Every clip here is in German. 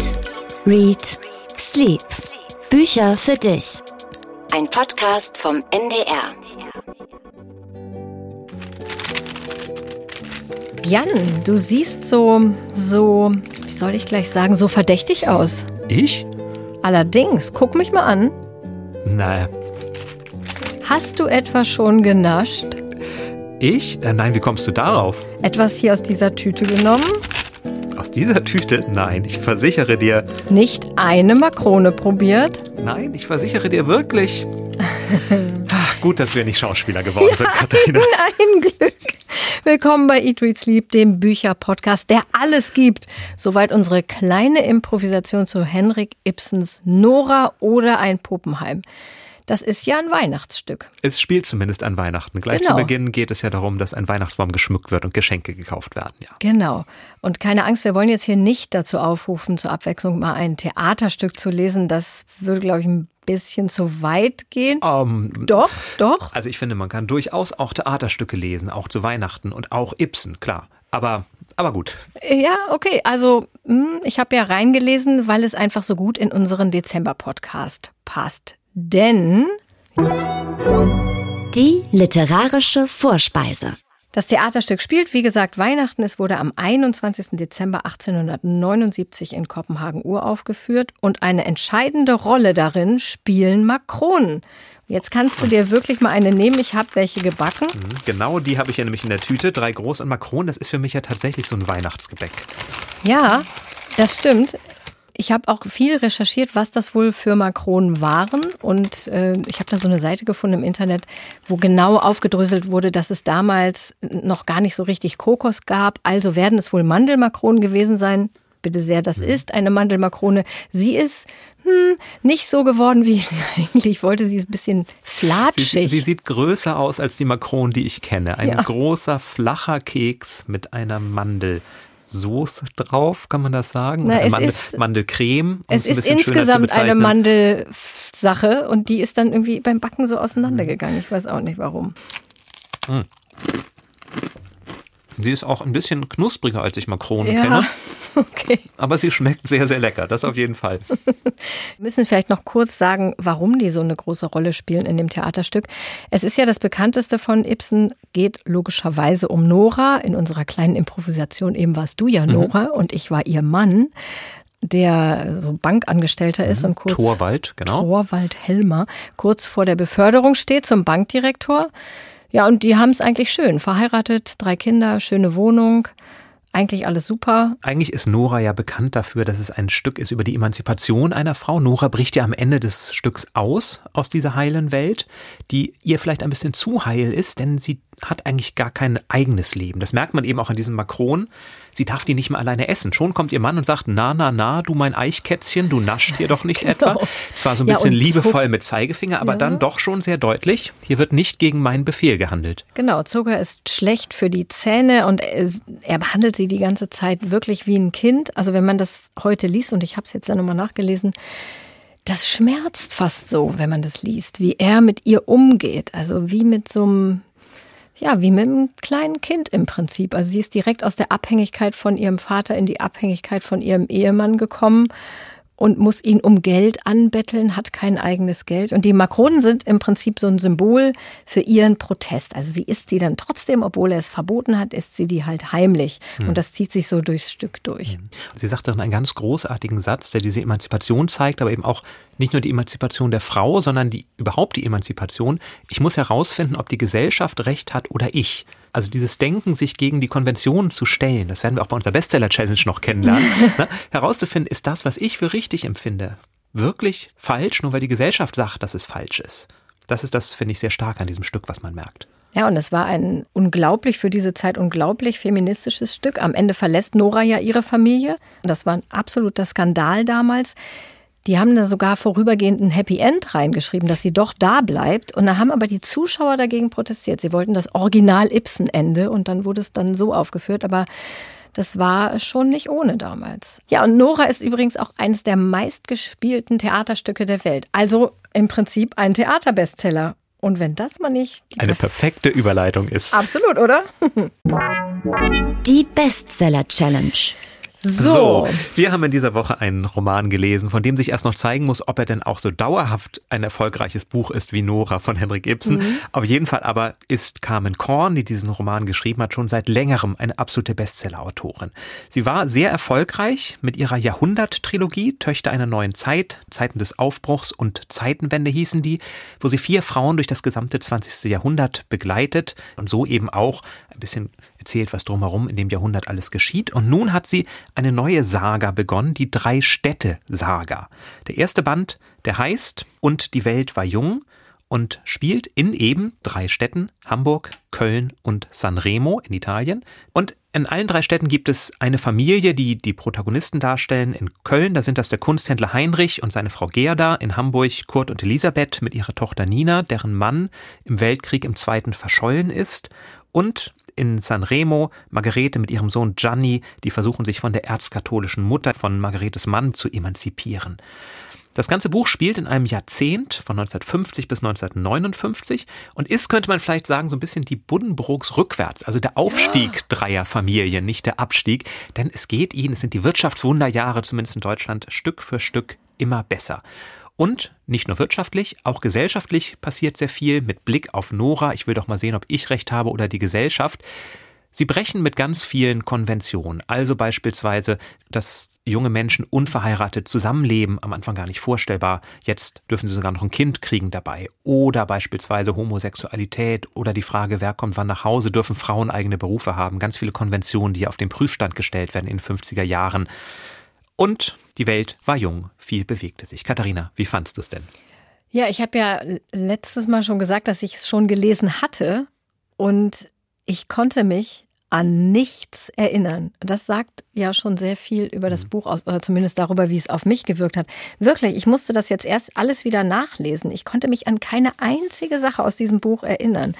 Eat, Read, Sleep. Bücher für dich. Ein Podcast vom NDR. Jan, du siehst so, so, wie soll ich gleich sagen, so verdächtig aus. Ich? Allerdings, guck mich mal an. Naja. Hast du etwa schon genascht? Ich? Äh, nein, wie kommst du darauf? Etwas hier aus dieser Tüte genommen? Dieser Tüte? Nein, ich versichere dir. Nicht eine Makrone probiert? Nein, ich versichere dir wirklich. Ach, gut, dass wir nicht Schauspieler geworden sind, Katharina. Ein Glück. Willkommen bei Eat, Read, Sleep, dem Bücherpodcast, der alles gibt. Soweit unsere kleine Improvisation zu Henrik Ibsens Nora oder ein Puppenheim. Das ist ja ein Weihnachtsstück. Es spielt zumindest an Weihnachten. Gleich Genau. zu Beginn geht es ja darum, dass ein Weihnachtsbaum geschmückt wird und Geschenke gekauft werden. Ja. Genau. Und keine Angst, wir wollen jetzt hier nicht dazu aufrufen, zur Abwechslung mal ein Theaterstück zu lesen. Das würde, glaube ich, ein bisschen zu weit gehen. Ähm, Doch, doch. Also ich finde, man kann durchaus auch Theaterstücke lesen, auch zu Weihnachten und auch Ibsen, klar. Aber, aber gut. Ja, okay. Also, hm, ich habe ja reingelesen, weil es einfach so gut in unseren Dezember-Podcast passt. Denn Die literarische Vorspeise. das Theaterstück spielt, wie gesagt, Weihnachten. Es wurde am 21. Dezember 1879 in Kopenhagen uraufgeführt und eine entscheidende Rolle darin spielen Makronen. Jetzt kannst du dir wirklich mal eine nehmen. Ich habe welche gebacken. Mhm, Genau die habe ich ja nämlich in der Tüte. Drei groß und Makronen, das ist für mich ja tatsächlich so ein Weihnachtsgebäck. Ja, das stimmt. Ich habe auch viel recherchiert, was das wohl für Makronen waren. Und äh, ich habe da so eine Seite gefunden im Internet, wo genau aufgedröselt wurde, dass es damals noch gar nicht so richtig Kokos gab. Also werden es wohl Mandelmakronen gewesen sein. Bitte sehr, das ist eine Mandelmakrone. Sie ist hm, nicht so geworden, wie ich sie eigentlich wollte. Sie ist ein bisschen Sie, flatschig. sie sieht größer aus als die Makronen, die ich kenne. Ein Ja. großer, flacher Keks mit einer Mandelsoße drauf, kann man das sagen? Na, es Mandel, ist- Mandelcreme. um Es ein ist zu insgesamt eine. Mandelsache und die ist dann irgendwie beim Backen so auseinandergegangen. Ich weiß auch nicht warum. Sie ist auch ein bisschen knuspriger, als ich Makronen Ja, kenne. okay. Aber sie schmeckt sehr, sehr lecker. Das auf jeden Fall. Wir müssen vielleicht noch kurz sagen, warum die so eine große Rolle spielen in dem Theaterstück. Es ist ja das bekannteste von Ibsen, geht logischerweise um Nora. In unserer kleinen Improvisation eben warst du ja Nora und ich war ihr Mann, der so Bankangestellter ist und kurz Torwald, genau. Torwald Helmer kurz vor der Beförderung steht zum Bankdirektor. Ja, und die haben es eigentlich schön. Verheiratet, drei Kinder, schöne Wohnung. Eigentlich alles super. Eigentlich ist Nora ja bekannt dafür, dass es ein Stück ist über die Emanzipation einer Frau. Nora bricht ja am Ende des Stücks aus, aus dieser heilen Welt, die ihr vielleicht ein bisschen zu heil ist, denn sie hat eigentlich gar kein eigenes Leben. Das merkt man eben auch an diesem Makron. Sie darf die nicht mehr alleine essen. Schon kommt ihr Mann und sagt, na, na, na, du mein Eichkätzchen, du nascht hier doch nicht etwa. Zwar so ein Ja, bisschen so- liebevoll mit Zeigefinger, aber Ja. dann doch schon sehr deutlich, hier wird nicht gegen meinen Befehl gehandelt. Genau, Zucker ist schlecht für die Zähne und er er behandelt sie die ganze Zeit wirklich wie ein Kind. Also wenn man das heute liest, und ich habe es jetzt ja nochmal nachgelesen, das schmerzt fast so, wenn man das liest, wie er mit ihr umgeht. Also wie mit so einem, ja, wie mit einem kleinen Kind im Prinzip. Also sie ist direkt aus der Abhängigkeit von ihrem Vater in die Abhängigkeit von ihrem Ehemann gekommen und muss ihn um Geld anbetteln, hat kein eigenes Geld. Und die Makronen sind im Prinzip so ein Symbol für ihren Protest. Also sie isst sie dann trotzdem, obwohl er es verboten hat, isst sie die halt heimlich. Und das zieht sich so durchs Stück durch. Sie sagt darin einen ganz großartigen Satz, der diese Emanzipation zeigt, aber eben auch nicht nur die Emanzipation der Frau, sondern die überhaupt die Emanzipation. Ich muss herausfinden, ob die Gesellschaft recht hat oder ich. Also dieses Denken, sich gegen die Konventionen zu stellen, das werden wir auch bei unserer Bestseller-Challenge noch kennenlernen, ne? herauszufinden, ist das, was ich für richtig empfinde, wirklich falsch, nur weil die Gesellschaft sagt, dass es falsch ist. Das ist das, finde ich, sehr stark an diesem Stück, was man merkt. Ja, und es war ein unglaublich für diese Zeit unglaublich feministisches Stück. Am Ende verlässt Nora ja ihre Familie. Das war ein absoluter Skandal damals. Die haben da sogar vorübergehend ein Happy End reingeschrieben, dass sie doch da bleibt. Und da haben aber die Zuschauer dagegen protestiert. Sie wollten das Original Ibsen-Ende und dann wurde es dann so aufgeführt. Aber das war schon nicht ohne damals. Ja, und Nora ist übrigens auch eines der meistgespielten Theaterstücke der Welt. Also im Prinzip ein Theaterbestseller. Und wenn das mal nicht die Eine perfekte Überleitung ist. Absolut, oder? Die Bestseller Challenge. So. wir haben in dieser Woche einen Roman gelesen, von dem sich erst noch zeigen muss, ob er denn auch so dauerhaft ein erfolgreiches Buch ist wie Nora von Henrik Ibsen. Mhm. Auf jeden Fall aber ist Carmen Korn, die diesen Roman geschrieben hat, schon seit längerem eine absolute Bestseller-Autorin. Sie war sehr erfolgreich mit ihrer Jahrhundert-Trilogie, Töchter einer neuen Zeit, Zeiten des Aufbruchs und Zeitenwende hießen die, wo sie vier Frauen durch das gesamte 20. Jahrhundert begleitet und so eben auch ein bisschen erzählt, was drumherum in dem Jahrhundert alles geschieht. Und nun hat sie eine neue Saga begonnen, die Drei-Städte-Saga. Der erste Band, der heißt Und die Welt war jung und spielt in eben drei Städten, Hamburg, Köln und Sanremo in Italien. Und in allen drei Städten gibt es eine Familie, die die Protagonisten darstellen. In Köln, da sind das der Kunsthändler Heinrich und seine Frau Gerda. In Hamburg Kurt und Elisabeth mit ihrer Tochter Nina, deren Mann im Weltkrieg im Zweiten verschollen ist. Und in Sanremo Margarete mit ihrem Sohn Gianni, die versuchen sich von der erzkatholischen Mutter von Margaretes Mann zu emanzipieren. Das ganze Buch spielt in einem Jahrzehnt von 1950 bis 1959 und ist, könnte man vielleicht sagen, so ein bisschen die Buddenbrooks rückwärts, also der Aufstieg ja. dreier Familien, nicht der Abstieg. Denn es geht ihnen, es sind die Wirtschaftswunderjahre, zumindest in Deutschland, Stück für Stück immer besser. Und nicht nur wirtschaftlich, auch gesellschaftlich passiert sehr viel mit Blick auf Nora. Ich will doch mal sehen, ob ich recht habe oder die Gesellschaft. Sie brechen mit ganz vielen Konventionen. Also beispielsweise, dass junge Menschen unverheiratet zusammenleben, am Anfang gar nicht vorstellbar. Jetzt dürfen sie sogar noch ein Kind kriegen dabei. Oder beispielsweise Homosexualität oder die Frage, wer kommt wann nach Hause, dürfen Frauen eigene Berufe haben. Ganz viele Konventionen, die auf den Prüfstand gestellt werden in den 50er Jahren. Und die Welt war jung, viel bewegte sich. Katharina, wie fandst du es denn? Ja, ich habe ja letztes Mal schon gesagt, dass ich es schon gelesen hatte und ich konnte mich an nichts erinnern. Das sagt ja schon sehr viel über das mhm. Buch aus, oder zumindest darüber, wie es auf mich gewirkt hat. Wirklich, ich musste das jetzt erst alles wieder nachlesen. Ich konnte mich an keine einzige Sache aus diesem Buch erinnern.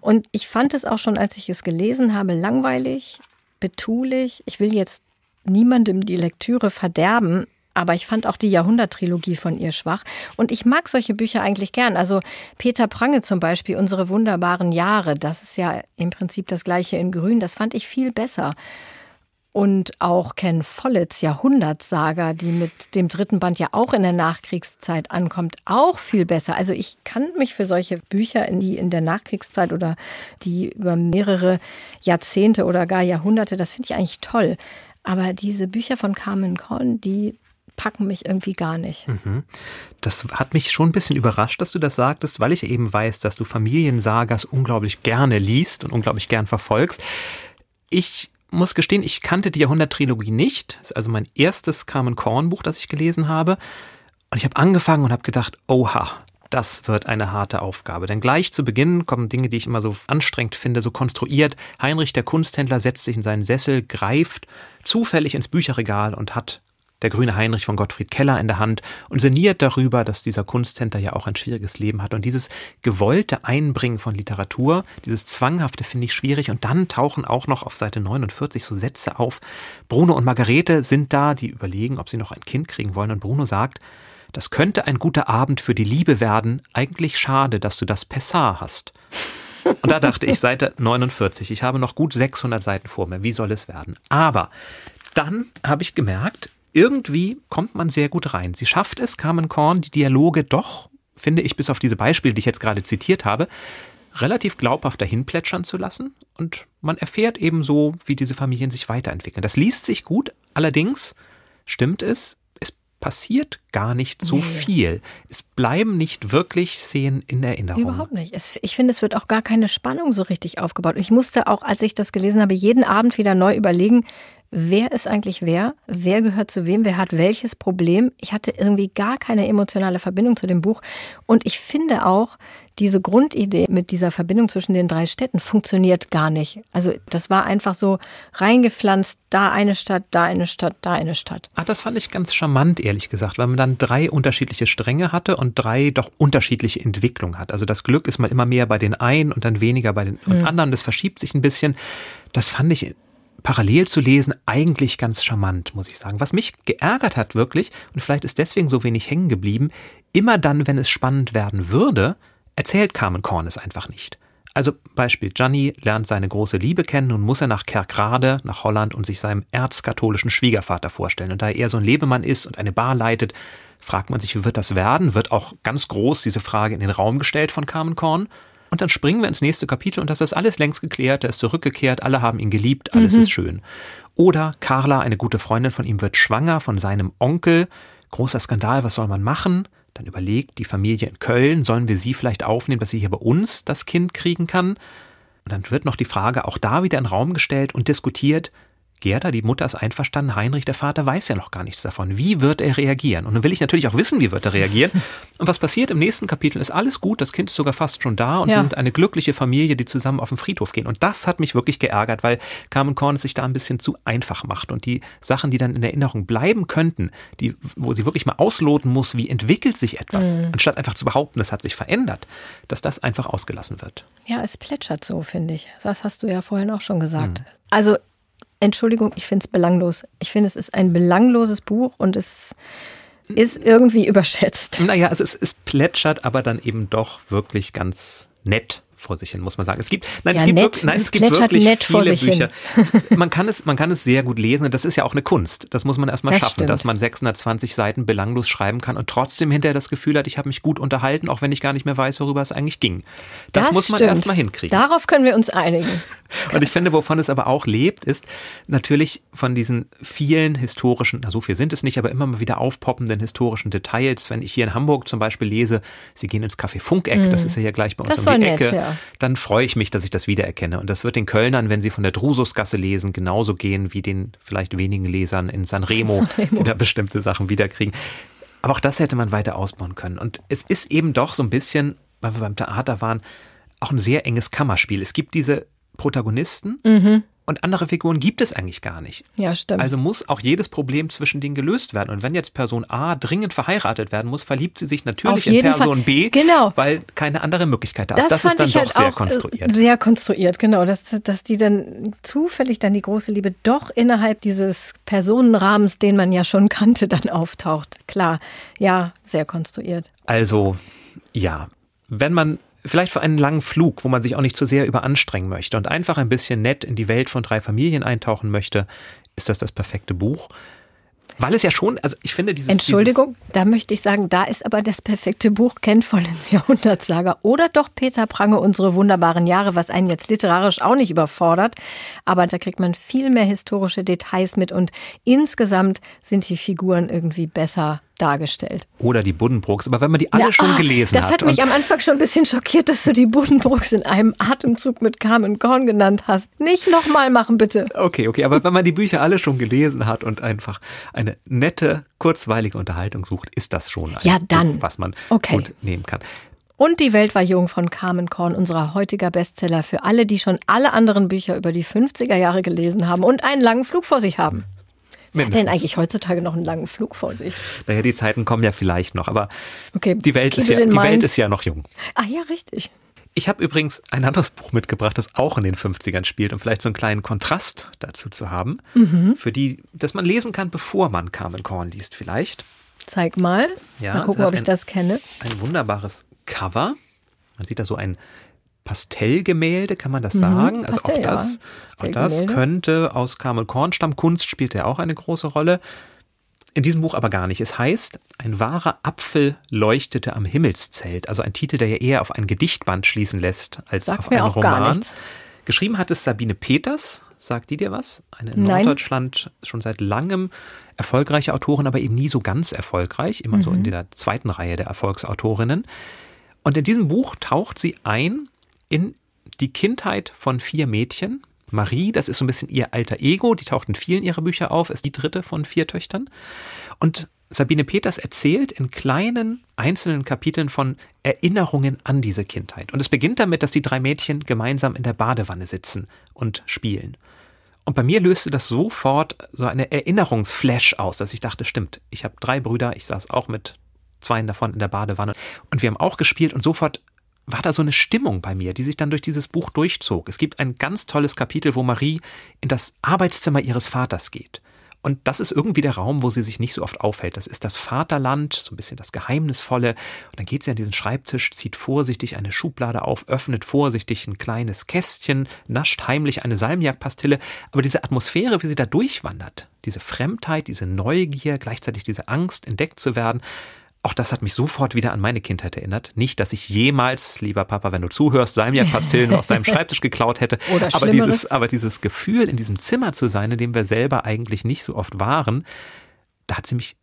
Und ich fand es auch schon, als ich es gelesen habe, langweilig, betulich. Ich will jetzt niemandem die Lektüre verderben. Aber ich fand auch die Jahrhundert-Trilogie von ihr schwach. Und ich mag solche Bücher eigentlich gern. Also Peter Prange zum Beispiel, Unsere wunderbaren Jahre, das ist ja im Prinzip das gleiche in Grün. Das fand ich viel besser. Und auch Ken Folletts Jahrhundertsaga, die mit dem dritten Band ja auch in der Nachkriegszeit ankommt, auch viel besser. Also ich kann mich für solche Bücher, die in der Nachkriegszeit oder die über mehrere Jahrzehnte oder gar Jahrhunderte, das finde ich eigentlich toll. Aber diese Bücher von Carmen Korn, die packen mich irgendwie gar nicht. Mhm. Das hat mich schon ein bisschen überrascht, dass du das sagtest, weil ich eben weiß, dass du Familiensagas unglaublich gerne liest und unglaublich gern verfolgst. Ich muss gestehen, ich kannte die Jahrhundert-Trilogie nicht. Das ist also mein erstes Carmen Korn-Buch, das ich gelesen habe. Und ich habe angefangen und habe gedacht, oha, das wird eine harte Aufgabe. Denn gleich zu Beginn kommen Dinge, die ich immer so anstrengend finde, so konstruiert. Heinrich, der Kunsthändler, setzt sich in seinen Sessel, greift zufällig ins Bücherregal und hat der grüne Heinrich von Gottfried Keller in der Hand und sinniert darüber, dass dieser Kunsthändler ja auch ein schwieriges Leben hat. Und dieses gewollte Einbringen von Literatur, dieses Zwanghafte finde ich schwierig. Und dann tauchen auch noch auf Seite 49 so Sätze auf. Bruno und Margarete sind da, die überlegen, ob sie noch ein Kind kriegen wollen. Und Bruno sagt, das könnte ein guter Abend für die Liebe werden. Eigentlich schade, dass du das Pessar hast. Und da dachte ich, Seite 49, ich habe noch gut 600 Seiten vor mir. Wie soll es werden? Aber dann habe ich gemerkt, irgendwie kommt man sehr gut rein. Sie schafft es, Carmen Korn, die Dialoge doch, finde ich, bis auf diese Beispiele, die ich jetzt gerade zitiert habe, relativ glaubhaft dahinplätschern zu lassen. Und man erfährt eben so, wie diese Familien sich weiterentwickeln. Das liest sich gut, allerdings stimmt es, passiert gar nicht so nee. viel. Es bleiben nicht wirklich Szenen in Erinnerung. Überhaupt nicht. Es, ich finde, es wird auch gar keine Spannung so richtig aufgebaut. Ich musste auch, als ich das gelesen habe, jeden Abend wieder neu überlegen, wer ist eigentlich wer, wer gehört zu wem, wer hat welches Problem. Ich hatte irgendwie gar keine emotionale Verbindung zu dem Buch. Und ich finde auch, diese Grundidee mit dieser Verbindung zwischen den drei Städten funktioniert gar nicht. Also das war einfach so reingepflanzt, da eine Stadt, da eine Stadt, da eine Stadt. Ach, das fand ich ganz charmant, ehrlich gesagt, weil man dann drei unterschiedliche Stränge hatte und drei doch unterschiedliche Entwicklungen hat. Also das Glück ist mal immer mehr bei den einen und dann weniger bei den mhm. anderen. Das verschiebt sich ein bisschen. Das fand ich parallel zu lesen eigentlich ganz charmant, muss ich sagen. Was mich geärgert hat wirklich, und vielleicht ist deswegen so wenig hängen geblieben, immer dann, wenn es spannend werden würde, erzählt Carmen Korn es einfach nicht. Also Beispiel, Gianni lernt seine große Liebe kennen und muss er nach Kerkrade, nach Holland und sich seinem erzkatholischen Schwiegervater vorstellen. Und da er so ein Lebemann ist und eine Bar leitet, fragt man sich, wie wird das werden? Wird auch ganz groß diese Frage in den Raum gestellt von Carmen Korn. Und dann springen wir ins nächste Kapitel und das ist alles längst geklärt, er ist zurückgekehrt, alle haben ihn geliebt, alles mhm. ist schön. Oder Carla, eine gute Freundin von ihm, wird schwanger von seinem Onkel. Großer Skandal, was soll man machen? Dann überlegt die Familie in Köln, sollen wir sie vielleicht aufnehmen, dass sie hier bei uns das Kind kriegen kann? Und dann wird noch die Frage auch da wieder in den Raum gestellt und diskutiert, Gerda, die Mutter ist einverstanden, Heinrich, der Vater, weiß ja noch gar nichts davon. Wie wird er reagieren? Und nun will ich natürlich auch wissen, wie wird er reagieren. Und was passiert im nächsten Kapitel ist alles gut, das Kind ist sogar fast schon da und ja. sie sind eine glückliche Familie, die zusammen auf den Friedhof gehen. Und das hat mich wirklich geärgert, weil Carmen Korn es sich da ein bisschen zu einfach macht und die Sachen, die dann in Erinnerung bleiben könnten, die, wo sie wirklich mal ausloten muss, wie entwickelt sich etwas, mhm. anstatt einfach zu behaupten, es hat sich verändert, dass das einfach ausgelassen wird. Ja, es plätschert so, finde ich. Das hast du ja vorhin auch schon gesagt. Mhm. Also Entschuldigung, ich finde es belanglos. Ich finde, es ist ein belangloses Buch und es ist irgendwie überschätzt. Naja, also es, es plätschert aber dann eben doch wirklich ganz nett vor sich hin, muss man sagen. Es gibt, nein, ja, es gibt, nett, wirklich, nein, es gibt wirklich viele Bücher. man kann es, man kann es sehr gut lesen und das ist ja auch eine Kunst. Das muss man erstmal das schaffen, stimmt. dass man 620 Seiten belanglos schreiben kann und trotzdem hinterher das Gefühl hat, ich habe mich gut unterhalten, auch wenn ich gar nicht mehr weiß, worüber es eigentlich ging. Das, das muss man erstmal hinkriegen. Darauf können wir uns einigen. und ich finde, wovon es aber auch lebt, ist natürlich von diesen vielen historischen, na so viel sind es nicht, aber immer mal wieder aufpoppenden historischen Details. Wenn ich hier in Hamburg zum Beispiel lese, Sie gehen ins Café Funkeck, mm. das ist ja hier gleich bei uns das um die nett, Ecke. Ja dann freue ich mich, dass ich das wiedererkenne. Und das wird den Kölnern, wenn sie von der Drususgasse lesen, genauso gehen wie den vielleicht wenigen Lesern in Sanremo, Sanremo. die da bestimmte Sachen wiederkriegen. Aber auch das hätte man weiter ausbauen können. Und es ist eben doch so ein bisschen, weil wir beim Theater waren, auch ein sehr enges Kammerspiel. Es gibt diese Protagonisten, mhm. Und andere Figuren gibt es eigentlich gar nicht. Ja, stimmt. Also muss auch jedes Problem zwischen denen gelöst werden. Und wenn jetzt Person A dringend verheiratet werden muss, verliebt sie sich natürlich in Person Fall. B, genau. weil keine andere Möglichkeit da ist. Das, das ist dann doch halt sehr konstruiert. Sehr konstruiert, genau. Dass, dass die dann zufällig dann die große Liebe doch innerhalb dieses Personenrahmens, den man ja schon kannte, dann auftaucht. Klar, ja, sehr konstruiert. Also, ja. Wenn man Vielleicht für einen langen Flug, wo man sich auch nicht zu sehr überanstrengen möchte und einfach ein bisschen nett in die Welt von drei Familien eintauchen möchte, ist das das perfekte Buch. Weil es ja schon, also ich finde dieses. Entschuldigung, dieses da möchte ich sagen, da ist aber das perfekte Buch Ken ins Jahrhundertslager oder doch Peter Prange, unsere wunderbaren Jahre, was einen jetzt literarisch auch nicht überfordert. Aber da kriegt man viel mehr historische Details mit und insgesamt sind die Figuren irgendwie besser dargestellt. Oder die Buddenbrooks, aber wenn man die alle ja, schon oh, gelesen das hat. Das hat mich am Anfang schon ein bisschen schockiert, dass du die Buddenbrooks in einem Atemzug mit Carmen Korn genannt hast. Nicht nochmal machen, bitte. Okay, okay, aber wenn man die Bücher alle schon gelesen hat und einfach eine nette, kurzweilige Unterhaltung sucht, ist das schon ein ja, dann. Buch, was man okay. gut nehmen kann. Und Die Welt war jung von Carmen Korn, unserer heutiger Bestseller für alle, die schon alle anderen Bücher über die 50er Jahre gelesen haben und einen langen Flug vor sich haben. Mindestens. Hat denn eigentlich heutzutage noch einen langen Flug vor sich? Naja, die Zeiten kommen ja vielleicht noch, aber okay, die, Welt ist, ja, die Welt ist ja noch jung. Ah ja, richtig. Ich habe übrigens ein anderes Buch mitgebracht, das auch in den 50ern spielt, um vielleicht so einen kleinen Kontrast dazu zu haben, mhm. für die, dass man lesen kann, bevor man Carmen Korn liest vielleicht. Zeig mal. Ja, mal gucken, ob ich ein, das kenne. Ein wunderbares Cover. Man sieht da so ein Pastellgemälde, kann man das mhm, sagen? also Pastell, auch das, ja. auch das könnte aus Carmen Korn stammen. Kunst spielt ja auch eine große Rolle. In diesem Buch aber gar nicht. Es heißt, ein wahrer Apfel leuchtete am Himmelszelt. Also ein Titel, der ja eher auf ein Gedichtband schließen lässt, als Sagt auf einen Roman. Geschrieben hat es Sabine Peters. Sagt die dir was? Eine in Nein. Norddeutschland schon seit langem erfolgreiche Autorin, aber eben nie so ganz erfolgreich. Immer mhm. so in mhm. der zweiten Reihe der Erfolgsautorinnen. Und in diesem Buch taucht sie ein in die Kindheit von vier Mädchen. Marie, das ist so ein bisschen ihr alter Ego, die taucht in vielen ihrer Bücher auf, ist die dritte von vier Töchtern. Und Sabine Peters erzählt in kleinen einzelnen Kapiteln von Erinnerungen an diese Kindheit. Und es beginnt damit, dass die drei Mädchen gemeinsam in der Badewanne sitzen und spielen. Und bei mir löste das sofort so eine Erinnerungsflash aus, dass ich dachte, stimmt, ich habe drei Brüder, ich saß auch mit zwei davon in der Badewanne und wir haben auch gespielt und sofort war da so eine Stimmung bei mir, die sich dann durch dieses Buch durchzog. Es gibt ein ganz tolles Kapitel, wo Marie in das Arbeitszimmer ihres Vaters geht Und das ist irgendwie der Raum, wo sie sich nicht so oft aufhält. Das ist das Vaterland, so ein bisschen das Geheimnisvolle. Und dann geht sie an diesen Schreibtisch, zieht vorsichtig eine Schublade auf, öffnet vorsichtig ein kleines Kästchen, nascht heimlich eine Salmiakpastille. Aber diese Atmosphäre, wie sie da durchwandert, diese Fremdheit, diese Neugier, gleichzeitig diese Angst, entdeckt zu werden, auch das hat mich sofort wieder an meine Kindheit erinnert. Nicht, dass ich jemals, lieber Papa, wenn du zuhörst, Salmiak-Pastillen aus deinem Schreibtisch geklaut hätte. Oder aber dieses, aber dieses Gefühl, in diesem Zimmer zu sein, in dem wir selber eigentlich nicht so oft waren, da hat sie mich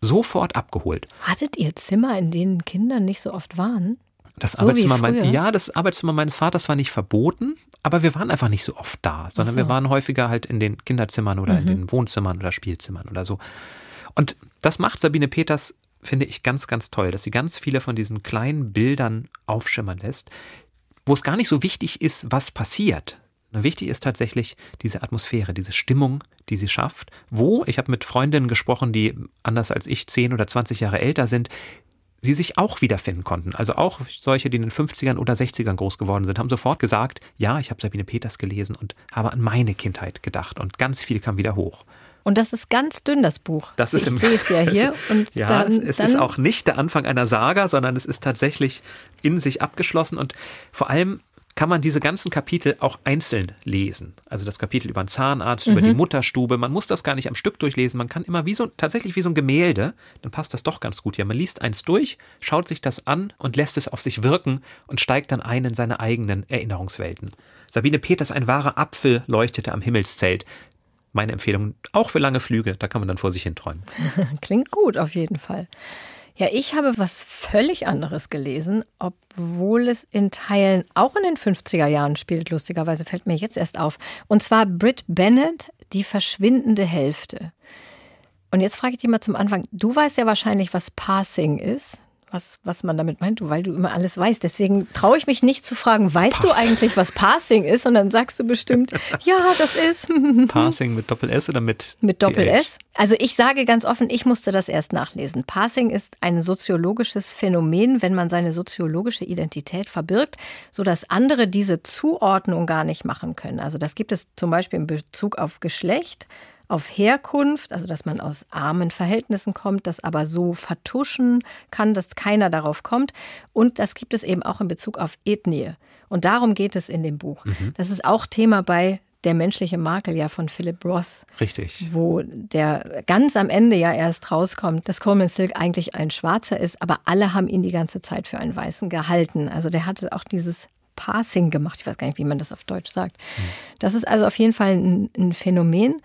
sofort abgeholt. Hattet ihr Zimmer, in denen Kinder nicht so oft waren? Das so Arbeitszimmer, mein, ja, das Arbeitszimmer meines Vaters war nicht verboten, aber wir waren einfach nicht so oft da, sondern so. wir waren häufiger halt in den Kinderzimmern oder mhm. in den Wohnzimmern oder Spielzimmern oder so. Und das macht Sabine Peters finde ich ganz, ganz toll, dass sie ganz viele von diesen kleinen Bildern aufschimmern lässt, wo es gar nicht so wichtig ist, was passiert. Wichtig ist tatsächlich diese Atmosphäre, diese Stimmung, die sie schafft, wo, ich habe mit Freundinnen gesprochen, die anders als ich 10 oder 20 Jahre älter sind, sie sich auch wiederfinden konnten. Also auch solche, die in den 50ern oder 60ern groß geworden sind, haben sofort gesagt, ja, ich habe Sabine Peters gelesen und habe an meine Kindheit gedacht und ganz viel kam wieder hoch. Und das ist ganz dünn, das Buch. Das ist ich im, sehe es ja hier. Und ja, dann, es dann ist auch nicht der Anfang einer Saga, sondern es ist tatsächlich in sich abgeschlossen und vor allem kann man diese ganzen Kapitel auch einzeln lesen. Also das Kapitel über den Zahnarzt, mhm. über die mhm. Mutterstube. Man muss das gar nicht am Stück durchlesen. Man kann immer wie so, tatsächlich wie so ein Gemälde, dann passt das doch ganz gut hier. Man liest eins durch, schaut sich das an und lässt es auf sich wirken und steigt dann ein in seine eigenen Erinnerungswelten. Sabine Peters, ein wahrer Apfel, leuchtete am Himmelszelt meine Empfehlung, auch für lange Flüge, da kann man dann vor sich hin träumen. Klingt gut, auf jeden Fall. Ja, ich habe was völlig anderes gelesen, obwohl es in Teilen auch in den 50er Jahren spielt, lustigerweise fällt mir jetzt erst auf. Und zwar Britt Bennett, die verschwindende Hälfte. Und jetzt frage ich dich mal zum Anfang, du weißt ja wahrscheinlich, was Passing ist was, was man damit meint, weil du immer alles weißt. Deswegen traue ich mich nicht zu fragen, weißt Pass. du eigentlich, was Passing ist? Und dann sagst du bestimmt, ja, das ist. Passing mit Doppel-S oder mit? Mit Doppel-S. Also ich sage ganz offen, ich musste das erst nachlesen. Passing ist ein soziologisches Phänomen, wenn man seine soziologische Identität verbirgt, sodass andere diese Zuordnung gar nicht machen können. Also das gibt es zum Beispiel in Bezug auf Geschlecht auf Herkunft, also dass man aus armen Verhältnissen kommt, das aber so vertuschen kann, dass keiner darauf kommt. Und das gibt es eben auch in Bezug auf Ethnie. Und darum geht es in dem Buch. Mhm. Das ist auch Thema bei der menschliche Makel ja von Philip Roth. Richtig. Wo der ganz am Ende ja erst rauskommt, dass Coleman Silk eigentlich ein Schwarzer ist, aber alle haben ihn die ganze Zeit für einen Weißen gehalten. Also der hatte auch dieses Passing gemacht. Ich weiß gar nicht, wie man das auf Deutsch sagt. Mhm. Das ist also auf jeden Fall ein, ein Phänomen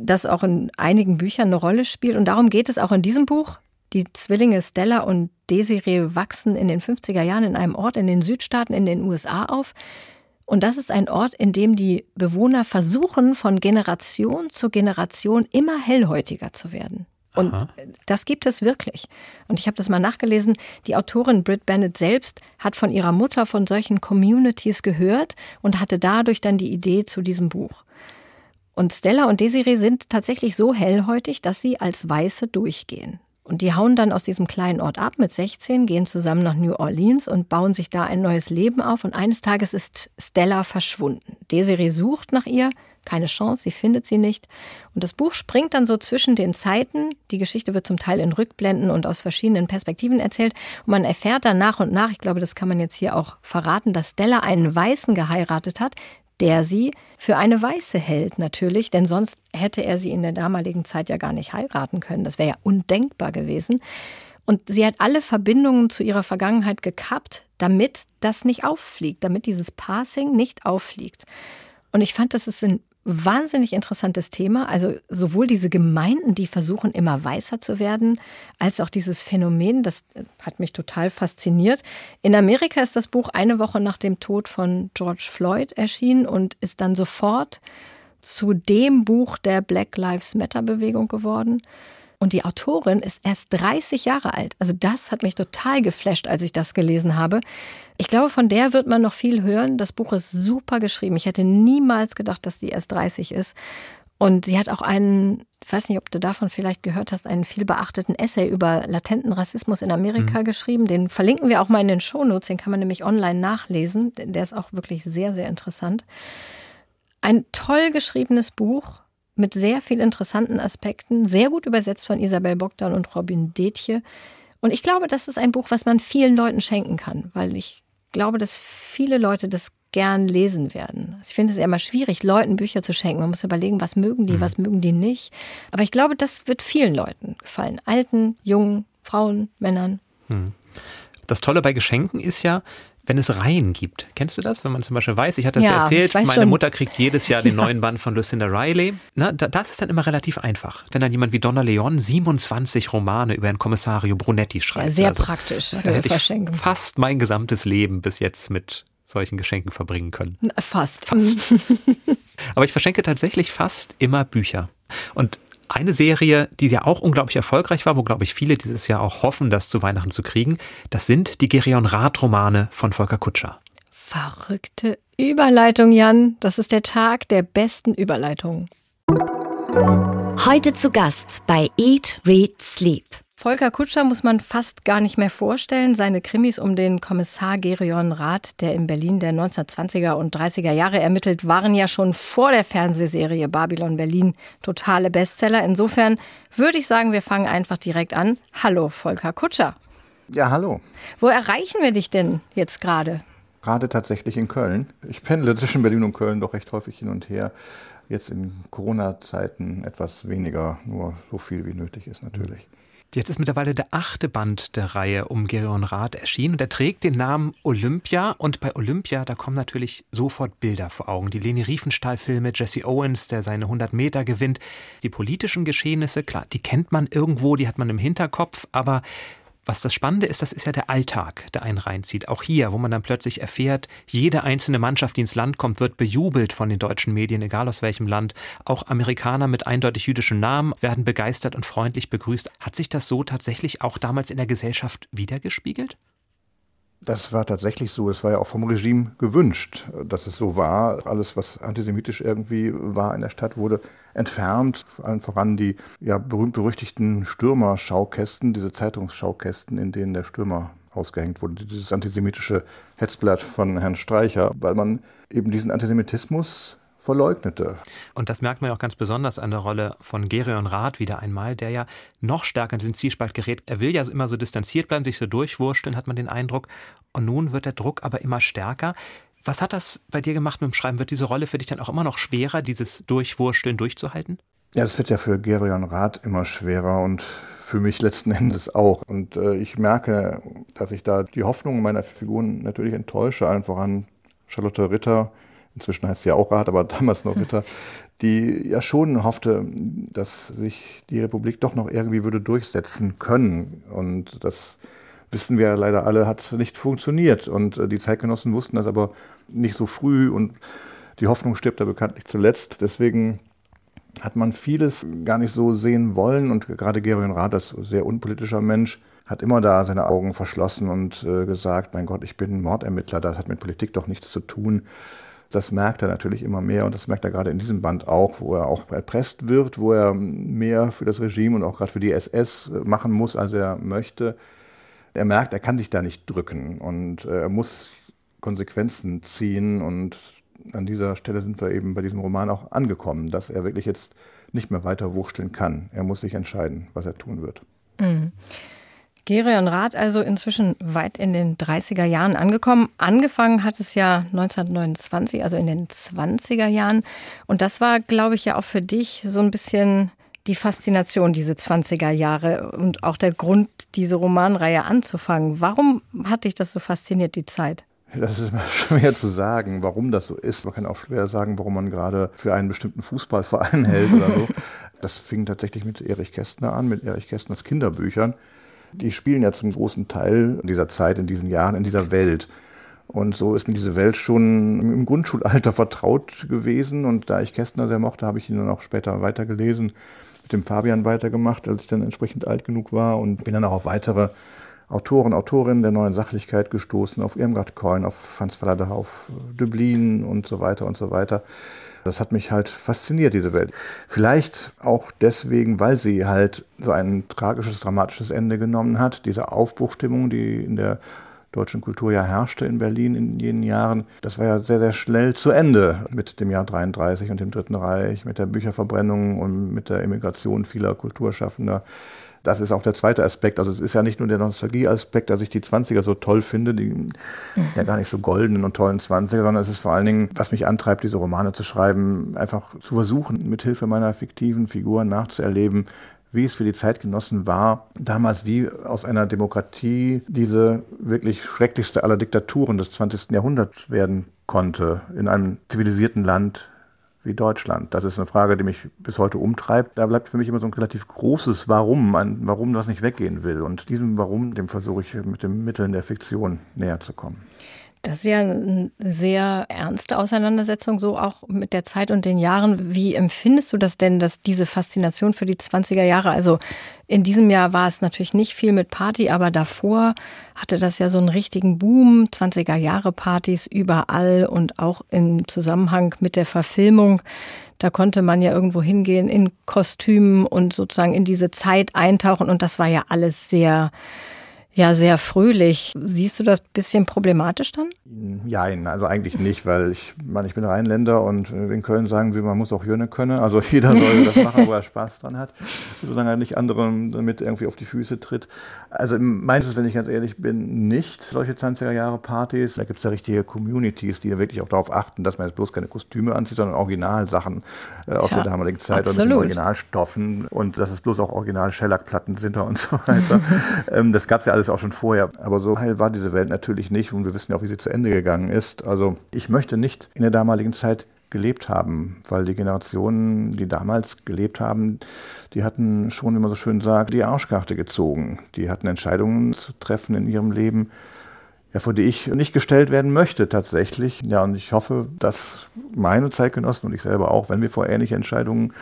das auch in einigen Büchern eine Rolle spielt. Und darum geht es auch in diesem Buch. Die Zwillinge Stella und Desiree wachsen in den 50er Jahren in einem Ort in den Südstaaten in den USA auf. Und das ist ein Ort, in dem die Bewohner versuchen, von Generation zu Generation immer hellhäutiger zu werden. Und Aha. das gibt es wirklich. Und ich habe das mal nachgelesen. Die Autorin Britt Bennett selbst hat von ihrer Mutter von solchen Communities gehört und hatte dadurch dann die Idee zu diesem Buch. Und Stella und Desiree sind tatsächlich so hellhäutig, dass sie als Weiße durchgehen. Und die hauen dann aus diesem kleinen Ort ab mit 16, gehen zusammen nach New Orleans und bauen sich da ein neues Leben auf. Und eines Tages ist Stella verschwunden. Desiree sucht nach ihr, keine Chance, sie findet sie nicht. Und das Buch springt dann so zwischen den Zeiten. Die Geschichte wird zum Teil in Rückblenden und aus verschiedenen Perspektiven erzählt. Und man erfährt dann nach und nach, ich glaube, das kann man jetzt hier auch verraten, dass Stella einen Weißen geheiratet hat, der sie für eine Weiße hält natürlich, denn sonst hätte er sie in der damaligen Zeit ja gar nicht heiraten können. Das wäre ja undenkbar gewesen. Und sie hat alle Verbindungen zu ihrer Vergangenheit gekappt, damit das nicht auffliegt, damit dieses Passing nicht auffliegt. Und ich fand, das ist ein wahnsinnig interessantes Thema. Also sowohl diese Gemeinden, die versuchen immer weißer zu werden, als auch dieses Phänomen, das hat mich total fasziniert. In Amerika ist das Buch eine Woche nach dem Tod von George Floyd erschienen und ist dann sofort zu dem Buch der Black Lives Matter Bewegung geworden. Und die Autorin ist erst 30 Jahre alt. Also das hat mich total geflasht, als ich das gelesen habe. Ich glaube, von der wird man noch viel hören. Das Buch ist super geschrieben. Ich hätte niemals gedacht, dass die erst 30 ist. Und sie hat auch einen, ich weiß nicht, ob du davon vielleicht gehört hast, einen viel beachteten Essay über latenten Rassismus in Amerika mhm. geschrieben. Den verlinken wir auch mal in den Shownotes. Den kann man nämlich online nachlesen. Der ist auch wirklich sehr, sehr interessant. Ein toll geschriebenes Buch mit sehr vielen interessanten Aspekten, sehr gut übersetzt von Isabel Bogdan und Robin Detje. Und ich glaube, das ist ein Buch, was man vielen Leuten schenken kann, weil ich glaube, dass viele Leute das gern lesen werden. Ich finde es ja immer schwierig, Leuten Bücher zu schenken. Man muss überlegen, was mögen die, mhm. was mögen die nicht. Aber ich glaube, das wird vielen Leuten gefallen. Alten, jungen, Frauen, Männern. Mhm. Das Tolle bei Geschenken ist ja, wenn es Reihen gibt. Kennst du das? Wenn man zum Beispiel weiß, ich hatte das ja, ja erzählt, meine schon. Mutter kriegt jedes Jahr den neuen Band von Lucinda Riley. Na, das ist dann immer relativ einfach. Wenn dann jemand wie Donna Leon 27 Romane über ein Kommissario Brunetti schreibt. Ja, sehr also, praktisch da hätte ich fast mein gesamtes Leben bis jetzt mit solchen Geschenken verbringen können. Fast. Fast. Aber ich verschenke tatsächlich fast immer Bücher. Und eine Serie, die ja auch unglaublich erfolgreich war, wo, glaube ich, viele dieses Jahr auch hoffen, das zu Weihnachten zu kriegen, das sind die Gerion Rath-Romane von Volker Kutscher. Verrückte Überleitung, Jan. Das ist der Tag der besten Überleitungen. Heute zu Gast bei Eat, Read, Sleep. Volker Kutscher muss man fast gar nicht mehr vorstellen. Seine Krimis um den Kommissar Gerion Rath, der in Berlin der 1920er und 30er Jahre ermittelt, waren ja schon vor der Fernsehserie Babylon Berlin totale Bestseller. Insofern würde ich sagen, wir fangen einfach direkt an. Hallo, Volker Kutscher. Ja, hallo. Wo erreichen wir dich denn jetzt gerade? Gerade tatsächlich in Köln. Ich pendle zwischen Berlin und Köln doch recht häufig hin und her. Jetzt in Corona-Zeiten etwas weniger, nur so viel wie nötig ist natürlich. Jetzt ist mittlerweile der achte Band der Reihe um Gerion Rath erschienen und er trägt den Namen Olympia und bei Olympia, da kommen natürlich sofort Bilder vor Augen. Die Leni Riefenstahl-Filme, Jesse Owens, der seine 100 Meter gewinnt. Die politischen Geschehnisse, klar, die kennt man irgendwo, die hat man im Hinterkopf, aber was das Spannende ist, das ist ja der Alltag, der einen reinzieht. Auch hier, wo man dann plötzlich erfährt, jede einzelne Mannschaft, die ins Land kommt, wird bejubelt von den deutschen Medien, egal aus welchem Land. Auch Amerikaner mit eindeutig jüdischen Namen werden begeistert und freundlich begrüßt. Hat sich das so tatsächlich auch damals in der Gesellschaft wiedergespiegelt? Das war tatsächlich so. Es war ja auch vom Regime gewünscht, dass es so war. Alles, was antisemitisch irgendwie war in der Stadt, wurde entfernt. Allen voran die ja, berühmt-berüchtigten Stürmer-Schaukästen, diese Zeitungsschaukästen, in denen der Stürmer ausgehängt wurde. Dieses antisemitische Hetzblatt von Herrn Streicher, weil man eben diesen Antisemitismus verleugnete. Und das merkt man ja auch ganz besonders an der Rolle von Gerion Rath wieder einmal, der ja noch stärker in diesen Zwiespalt gerät. Er will ja immer so distanziert bleiben, sich so durchwursteln, hat man den Eindruck. Und nun wird der Druck aber immer stärker. Was hat das bei dir gemacht mit dem Schreiben? Wird diese Rolle für dich dann auch immer noch schwerer, dieses Durchwursteln durchzuhalten? Ja, das wird ja für Gerion Rath immer schwerer und für mich letzten Endes auch. Und äh, ich merke, dass ich da die Hoffnungen meiner Figuren natürlich enttäusche, allen voran Charlotte Ritter, inzwischen heißt sie ja auch Rat, aber damals noch Ritter, die ja schon hoffte, dass sich die Republik doch noch irgendwie würde durchsetzen können. Und das wissen wir leider alle, hat nicht funktioniert. Und äh, die Zeitgenossen wussten das aber nicht so früh und die Hoffnung stirbt da bekanntlich zuletzt. Deswegen hat man vieles gar nicht so sehen wollen und gerade Gerion Rath als sehr unpolitischer Mensch hat immer da seine Augen verschlossen und äh, gesagt, mein Gott, ich bin Mordermittler, das hat mit Politik doch nichts zu tun. Das merkt er natürlich immer mehr und das merkt er gerade in diesem Band auch, wo er auch erpresst wird, wo er mehr für das Regime und auch gerade für die SS machen muss, als er möchte. Er merkt, er kann sich da nicht drücken und äh, er muss Konsequenzen ziehen und an dieser Stelle sind wir eben bei diesem Roman auch angekommen, dass er wirklich jetzt nicht mehr weiter wursteln kann. Er muss sich entscheiden, was er tun wird. Mhm. Gerion Rath also inzwischen weit in den 30er Jahren angekommen. Angefangen hat es ja 1929, also in den 20er Jahren. Und das war, glaube ich, ja auch für dich so ein bisschen die Faszination, diese 20er Jahre und auch der Grund, diese Romanreihe anzufangen. Warum hat dich das so fasziniert, die Zeit? Das ist schwer zu sagen, warum das so ist. Man kann auch schwer sagen, warum man gerade für einen bestimmten Fußballverein hält oder so. Das fing tatsächlich mit Erich Kästner an, mit Erich Kästners Kinderbüchern die spielen ja zum großen Teil dieser Zeit, in diesen Jahren, in dieser Welt. Und so ist mir diese Welt schon im Grundschulalter vertraut gewesen. Und da ich Kästner sehr mochte, habe ich ihn dann auch später weitergelesen, mit dem Fabian weitergemacht, als ich dann entsprechend alt genug war. Und bin dann auch auf weitere Autoren, Autorinnen der neuen Sachlichkeit gestoßen, auf Irmgard Coin, auf Hans Verlader, auf Dublin und so weiter und so weiter. Das hat mich halt fasziniert, diese Welt. Vielleicht auch deswegen, weil sie halt so ein tragisches, dramatisches Ende genommen hat. Diese Aufbruchstimmung, die in der deutschen Kulturjahr herrschte in Berlin in jenen Jahren. Das war ja sehr, sehr schnell zu Ende mit dem Jahr 33 und dem Dritten Reich, mit der Bücherverbrennung und mit der Emigration vieler Kulturschaffender. Das ist auch der zweite Aspekt. Also es ist ja nicht nur der Nostalgie-Aspekt, dass ich die 20er so toll finde, die mhm. ja gar nicht so goldenen und tollen 20er, sondern es ist vor allen Dingen, was mich antreibt, diese Romane zu schreiben, einfach zu versuchen, mit Hilfe meiner fiktiven Figuren nachzuerleben, wie es für die Zeitgenossen war, damals wie aus einer Demokratie diese wirklich schrecklichste aller Diktaturen des 20. Jahrhunderts werden konnte, in einem zivilisierten Land wie Deutschland? Das ist eine Frage, die mich bis heute umtreibt. Da bleibt für mich immer so ein relativ großes Warum, ein Warum, das nicht weggehen will. Und diesem Warum, dem versuche ich mit den Mitteln der Fiktion näher zu kommen. Das ist ja eine sehr ernste Auseinandersetzung, so auch mit der Zeit und den Jahren. Wie empfindest du das denn, dass diese Faszination für die 20er Jahre, also in diesem Jahr war es natürlich nicht viel mit Party, aber davor hatte das ja so einen richtigen Boom, 20er Jahre Partys überall und auch im Zusammenhang mit der Verfilmung. Da konnte man ja irgendwo hingehen in Kostümen und sozusagen in diese Zeit eintauchen und das war ja alles sehr ja sehr fröhlich. Siehst du das bisschen problematisch dann? Nein, also eigentlich nicht, weil ich meine, ich bin Rheinländer und in Köln sagen wir, man muss auch Jöne können. Also jeder soll das machen, wo er Spaß dran hat, solange er nicht anderen damit irgendwie auf die Füße tritt. Also meins ist, wenn ich ganz ehrlich bin, nicht solche 20er Jahre Partys. Da gibt es ja richtige Communities, die wirklich auch darauf achten, dass man jetzt bloß keine Kostüme anzieht, sondern Originalsachen äh, aus ja, der damaligen Zeit absolut. und mit Originalstoffen und dass es bloß auch Original Shellac-Platten sind und so weiter. ähm, das gab es ja alles alles auch schon vorher. Aber so heil war diese Welt natürlich nicht und wir wissen ja auch, wie sie zu Ende gegangen ist. Also ich möchte nicht in der damaligen Zeit gelebt haben, weil die Generationen, die damals gelebt haben, die hatten schon, wie man so schön sagt, die Arschkarte gezogen. Die hatten Entscheidungen zu treffen in ihrem Leben, ja, vor die ich nicht gestellt werden möchte tatsächlich. Ja, und ich hoffe, dass meine Zeitgenossen und ich selber auch, wenn wir vor ähnliche Entscheidungen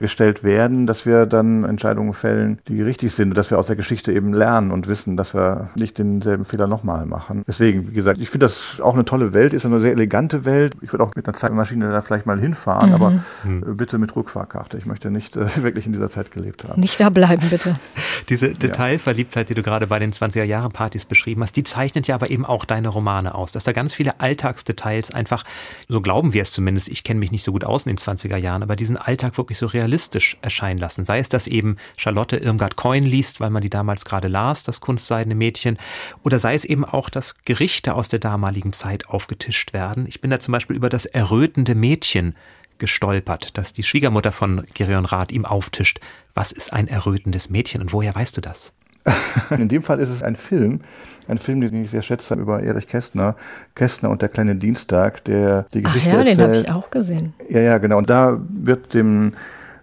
gestellt werden, dass wir dann Entscheidungen fällen, die richtig sind, dass wir aus der Geschichte eben lernen und wissen, dass wir nicht denselben Fehler nochmal machen. Deswegen, wie gesagt, ich finde das auch eine tolle Welt, ist eine sehr elegante Welt. Ich würde auch mit einer Zeitmaschine da vielleicht mal hinfahren, mhm. aber mhm. bitte mit Rückfahrkarte. Ich möchte nicht äh, wirklich in dieser Zeit gelebt haben. Nicht da bleiben, bitte. Diese Detailverliebtheit, die du gerade bei den 20er-Jahre-Partys beschrieben hast, die zeichnet ja aber eben auch deine Romane aus, dass da ganz viele Alltagsdetails einfach, so glauben wir es zumindest, ich kenne mich nicht so gut aus in den 20er Jahren, aber diesen Alltag wirklich so real realistisch erscheinen lassen. Sei es, dass eben Charlotte Irmgard Coin liest, weil man die damals gerade las, das kunstseidene Mädchen, oder sei es eben auch, dass Gerichte aus der damaligen Zeit aufgetischt werden. Ich bin da zum Beispiel über das errötende Mädchen gestolpert, das die Schwiegermutter von Gerion Rath ihm auftischt. Was ist ein errötendes Mädchen und woher weißt du das? In dem Fall ist es ein Film, ein Film, den ich sehr schätze, über Erich Kästner, Kästner und der kleine Dienstag, der die Geschichte Ach ja, erzählt. den habe ich auch gesehen. Ja, ja, genau. Und da wird dem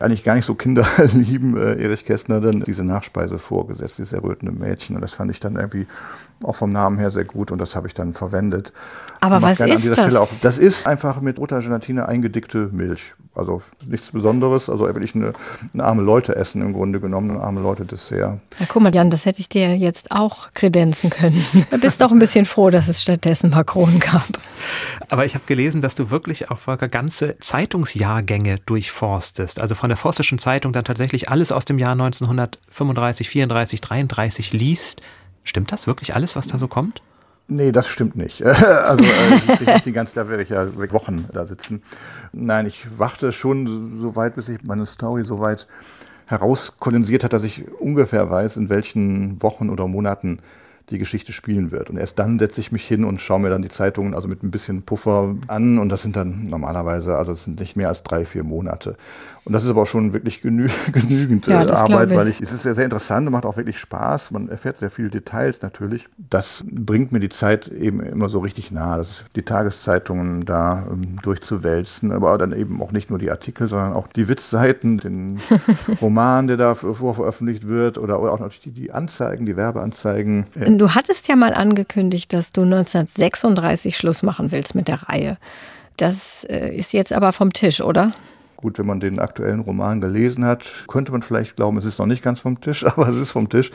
eigentlich gar nicht so kinderlieben äh, Erich Kästner dann diese Nachspeise vorgesetzt, dieses errötende Mädchen. Und das fand ich dann irgendwie auch vom Namen her sehr gut und das habe ich dann verwendet. Aber was ist das? Auch, das ist einfach mit roter Gelatine eingedickte Milch. Also nichts Besonderes, also wirklich eine, eine arme Leute essen im Grunde genommen, ein arme Leute Dessert. Ja, guck mal, Jan, das hätte ich dir jetzt auch kredenzen können. Du bist doch ein bisschen froh, dass es stattdessen Makronen gab. Aber ich habe gelesen, dass du wirklich auch ganze Zeitungsjahrgänge durchforstest. Also von der Forstischen Zeitung dann tatsächlich alles aus dem Jahr 1935, 34, 33 liest. Stimmt das wirklich alles, was da so kommt? Nee, das stimmt nicht. also äh, nicht die ganze, da werde ich ja Wochen da sitzen. Nein, ich warte schon so weit, bis ich meine Story so weit herauskondensiert hat, dass ich ungefähr weiß, in welchen Wochen oder Monaten die Geschichte spielen wird. Und erst dann setze ich mich hin und schaue mir dann die Zeitungen also mit ein bisschen Puffer an. Und das sind dann normalerweise, also es sind nicht mehr als drei, vier Monate. Und das ist aber auch schon wirklich genü genügend ja, Arbeit, weil ich, es ist sehr, sehr interessant und macht auch wirklich Spaß. Man erfährt sehr viele Details natürlich. Das bringt mir die Zeit eben immer so richtig nahe. Das ist die Tageszeitungen da um, durchzuwälzen, aber dann eben auch nicht nur die Artikel, sondern auch die Witzseiten, den Roman, der da vorveröffentlicht wird oder, oder auch natürlich die, Anzeigen, die Werbeanzeigen. Du hattest ja mal angekündigt, dass du 1936 Schluss machen willst mit der Reihe. Das äh, ist jetzt aber vom Tisch, oder? Gut, wenn man den aktuellen Roman gelesen hat, könnte man vielleicht glauben, es ist noch nicht ganz vom Tisch, aber es ist vom Tisch.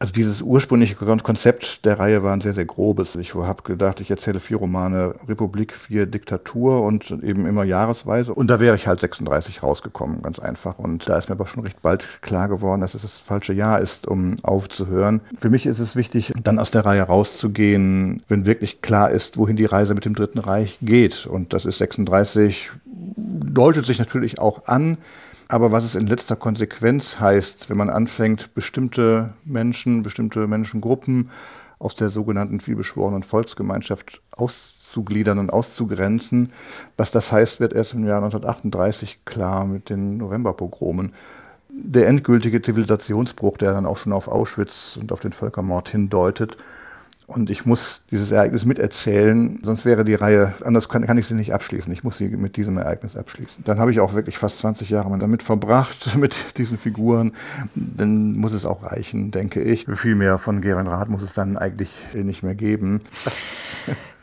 Also dieses ursprüngliche Konzept der Reihe war ein sehr, sehr grobes. Ich habe gedacht, ich erzähle vier Romane Republik, vier Diktatur und eben immer jahresweise. Und da wäre ich halt 36 rausgekommen, ganz einfach. Und da ist mir aber schon recht bald klar geworden, dass es das falsche Jahr ist, um aufzuhören. Für mich ist es wichtig, dann aus der Reihe rauszugehen, wenn wirklich klar ist, wohin die Reise mit dem Dritten Reich geht. Und das ist 36 deutet sich natürlich auch an, aber was es in letzter Konsequenz heißt, wenn man anfängt, bestimmte Menschen, bestimmte Menschengruppen aus der sogenannten vielbeschworenen Volksgemeinschaft auszugliedern und auszugrenzen, was das heißt, wird erst im Jahr 1938 klar mit den Novemberpogromen. Der endgültige Zivilisationsbruch, der dann auch schon auf Auschwitz und auf den Völkermord hindeutet, und ich muss dieses Ereignis miterzählen, sonst wäre die Reihe, anders kann, kann ich sie nicht abschließen. Ich muss sie mit diesem Ereignis abschließen. Dann habe ich auch wirklich fast 20 Jahre damit verbracht, mit diesen Figuren. Dann muss es auch reichen, denke ich. Viel mehr von Geren Rath muss es dann eigentlich nicht mehr geben.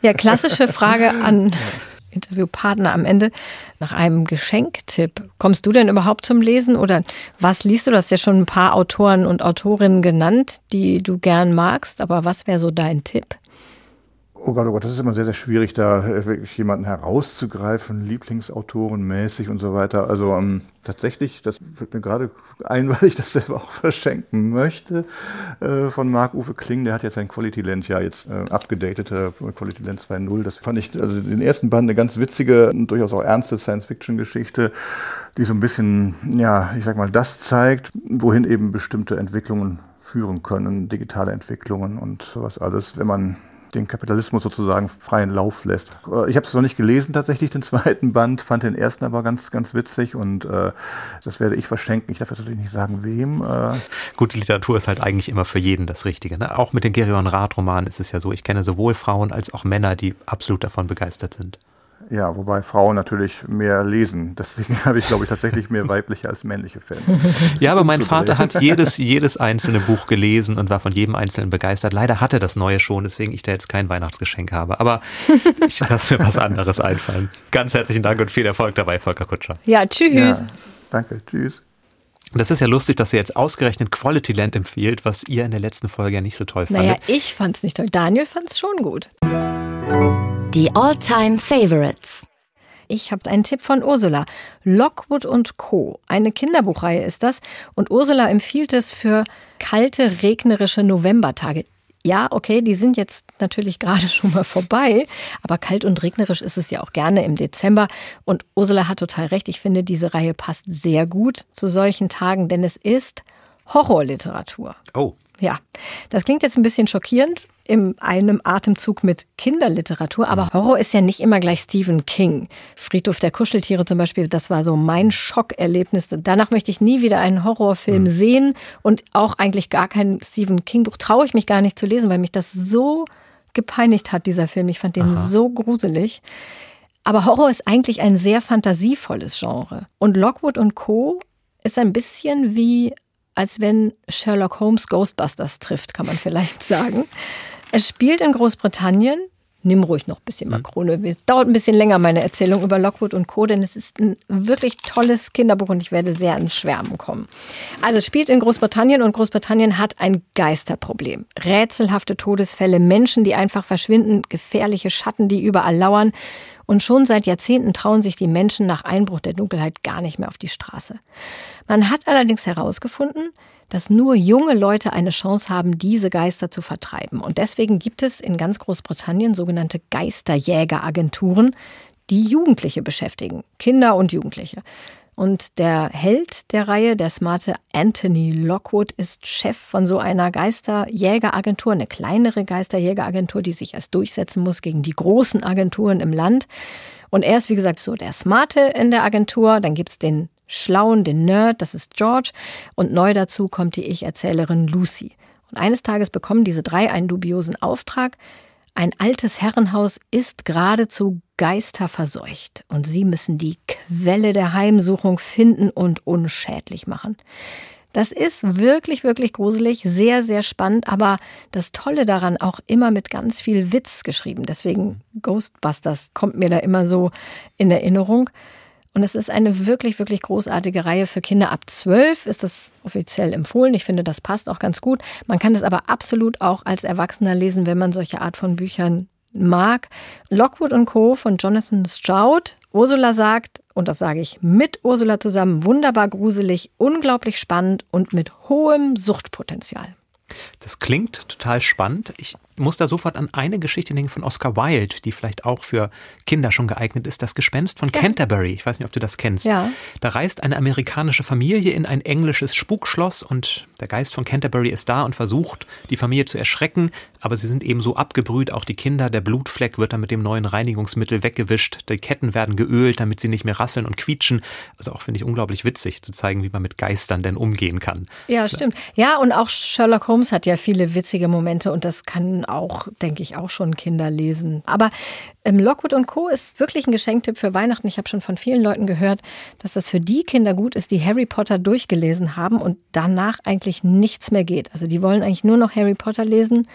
Ja, klassische Frage an Interviewpartner am Ende nach einem Geschenktipp. Kommst du denn überhaupt zum Lesen oder was liest du? Du hast ja schon ein paar Autoren und Autorinnen genannt, die du gern magst, aber was wäre so dein Tipp? Oh Gott, oh Gott, das ist immer sehr, sehr schwierig, da äh, wirklich jemanden herauszugreifen, Lieblingsautorenmäßig und so weiter. Also ähm, tatsächlich, das fällt mir gerade ein, weil ich das selber auch verschenken möchte, äh, von Marc-Uwe Kling. Der hat jetzt sein Quality Land ja jetzt äh, abgedatete Quality Land 2.0. Das fand ich, also den ersten Band eine ganz witzige und durchaus auch ernste Science-Fiction-Geschichte, die so ein bisschen, ja, ich sag mal, das zeigt, wohin eben bestimmte Entwicklungen führen können, digitale Entwicklungen und sowas alles, wenn man den Kapitalismus sozusagen freien Lauf lässt. Äh, ich habe es noch nicht gelesen tatsächlich, den zweiten Band, fand den ersten aber ganz, ganz witzig und äh, das werde ich verschenken. Ich darf jetzt natürlich nicht sagen, wem. Äh. Gute Literatur ist halt eigentlich immer für jeden das Richtige. Ne? Auch mit den Gerion Rath-Romanen ist es ja so, ich kenne sowohl Frauen als auch Männer, die absolut davon begeistert sind. Ja, wobei Frauen natürlich mehr lesen. Deswegen habe ich, glaube ich, tatsächlich mehr weibliche als männliche Fans. ja, aber mein Vater hat jedes, jedes einzelne Buch gelesen und war von jedem einzelnen begeistert. Leider hatte das neue schon, deswegen ich da jetzt kein Weihnachtsgeschenk habe. Aber ich lasse mir was anderes einfallen. Ganz herzlichen Dank und viel Erfolg dabei, Volker Kutscher. Ja, tschüss. Ja, danke, tschüss. Das ist ja lustig, dass ihr jetzt ausgerechnet Quality Land empfiehlt, was ihr in der letzten Folge ja nicht so toll fandet. Naja, ich fand es nicht toll. Daniel fand es schon gut. Die All-Time Favorites. Ich habe einen Tipp von Ursula. Lockwood und Co. Eine Kinderbuchreihe ist das. Und Ursula empfiehlt es für kalte, regnerische Novembertage. Ja, okay, die sind jetzt natürlich gerade schon mal vorbei, aber kalt und regnerisch ist es ja auch gerne im Dezember. Und Ursula hat total recht. Ich finde, diese Reihe passt sehr gut zu solchen Tagen, denn es ist Horrorliteratur. Oh. Ja, das klingt jetzt ein bisschen schockierend in einem Atemzug mit Kinderliteratur, aber mhm. Horror ist ja nicht immer gleich Stephen King. Friedhof der Kuscheltiere zum Beispiel, das war so mein Schockerlebnis. Danach möchte ich nie wieder einen Horrorfilm mhm. sehen und auch eigentlich gar kein Stephen King-Buch traue ich mich gar nicht zu lesen, weil mich das so gepeinigt hat, dieser Film. Ich fand den Aha. so gruselig. Aber Horror ist eigentlich ein sehr fantasievolles Genre. Und Lockwood und Co. ist ein bisschen wie als wenn Sherlock Holmes Ghostbusters trifft, kann man vielleicht sagen. Es spielt in Großbritannien. Nimm ruhig noch ein bisschen mhm. Makrone. Es dauert ein bisschen länger, meine Erzählung über Lockwood und Co., denn es ist ein wirklich tolles Kinderbuch und ich werde sehr ins Schwärmen kommen. Also es spielt in Großbritannien und Großbritannien hat ein Geisterproblem. Rätselhafte Todesfälle, Menschen, die einfach verschwinden, gefährliche Schatten, die überall lauern. Und schon seit Jahrzehnten trauen sich die Menschen nach Einbruch der Dunkelheit gar nicht mehr auf die Straße. Man hat allerdings herausgefunden, dass nur junge Leute eine Chance haben, diese Geister zu vertreiben. Und deswegen gibt es in ganz Großbritannien sogenannte Geisterjägeragenturen, die Jugendliche beschäftigen, Kinder und Jugendliche. Und der Held der Reihe, der smarte Anthony Lockwood, ist Chef von so einer Geisterjägeragentur, eine kleinere Geisterjägeragentur, die sich erst durchsetzen muss gegen die großen Agenturen im Land. Und er ist, wie gesagt, so der Smarte in der Agentur. Dann gibt es den Schlauen, den Nerd, das ist George. Und neu dazu kommt die Ich-Erzählerin Lucy. Und eines Tages bekommen diese drei einen dubiosen Auftrag. Ein altes Herrenhaus ist geradezu geisterverseucht und sie müssen die Quelle der Heimsuchung finden und unschädlich machen. Das ist wirklich, wirklich gruselig, sehr, sehr spannend, aber das Tolle daran auch immer mit ganz viel Witz geschrieben. Deswegen Ghostbusters kommt mir da immer so in Erinnerung. Und es ist eine wirklich, wirklich großartige Reihe für Kinder. Ab zwölf ist das offiziell empfohlen. Ich finde, das passt auch ganz gut. Man kann das aber absolut auch als Erwachsener lesen, wenn man solche Art von Büchern mag. Lockwood und Co. von Jonathan Stroud. Ursula sagt, und das sage ich mit Ursula zusammen, wunderbar gruselig, unglaublich spannend und mit hohem Suchtpotenzial. Das klingt total spannend. Ich muss da sofort an eine Geschichte denken von Oscar Wilde, die vielleicht auch für Kinder schon geeignet ist. Das Gespenst von ja. Canterbury. Ich weiß nicht, ob du das kennst. Ja. Da reist eine amerikanische Familie in ein englisches Spukschloss und der Geist von Canterbury ist da und versucht, die Familie zu erschrecken. Aber sie sind eben so abgebrüht, auch die Kinder. Der Blutfleck wird dann mit dem neuen Reinigungsmittel weggewischt. Die Ketten werden geölt, damit sie nicht mehr rasseln und quietschen. Also auch finde ich unglaublich witzig zu zeigen, wie man mit Geistern denn umgehen kann. Ja, stimmt. Ja, und auch Sherlock Holmes hat ja viele witzige Momente und das kann auch, denke ich, auch schon Kinder lesen. Aber ähm, Lockwood und Co. ist wirklich ein Geschenktipp für Weihnachten. Ich habe schon von vielen Leuten gehört, dass das für die Kinder gut ist, die Harry Potter durchgelesen haben und danach eigentlich nichts mehr geht. Also die wollen eigentlich nur noch Harry Potter lesen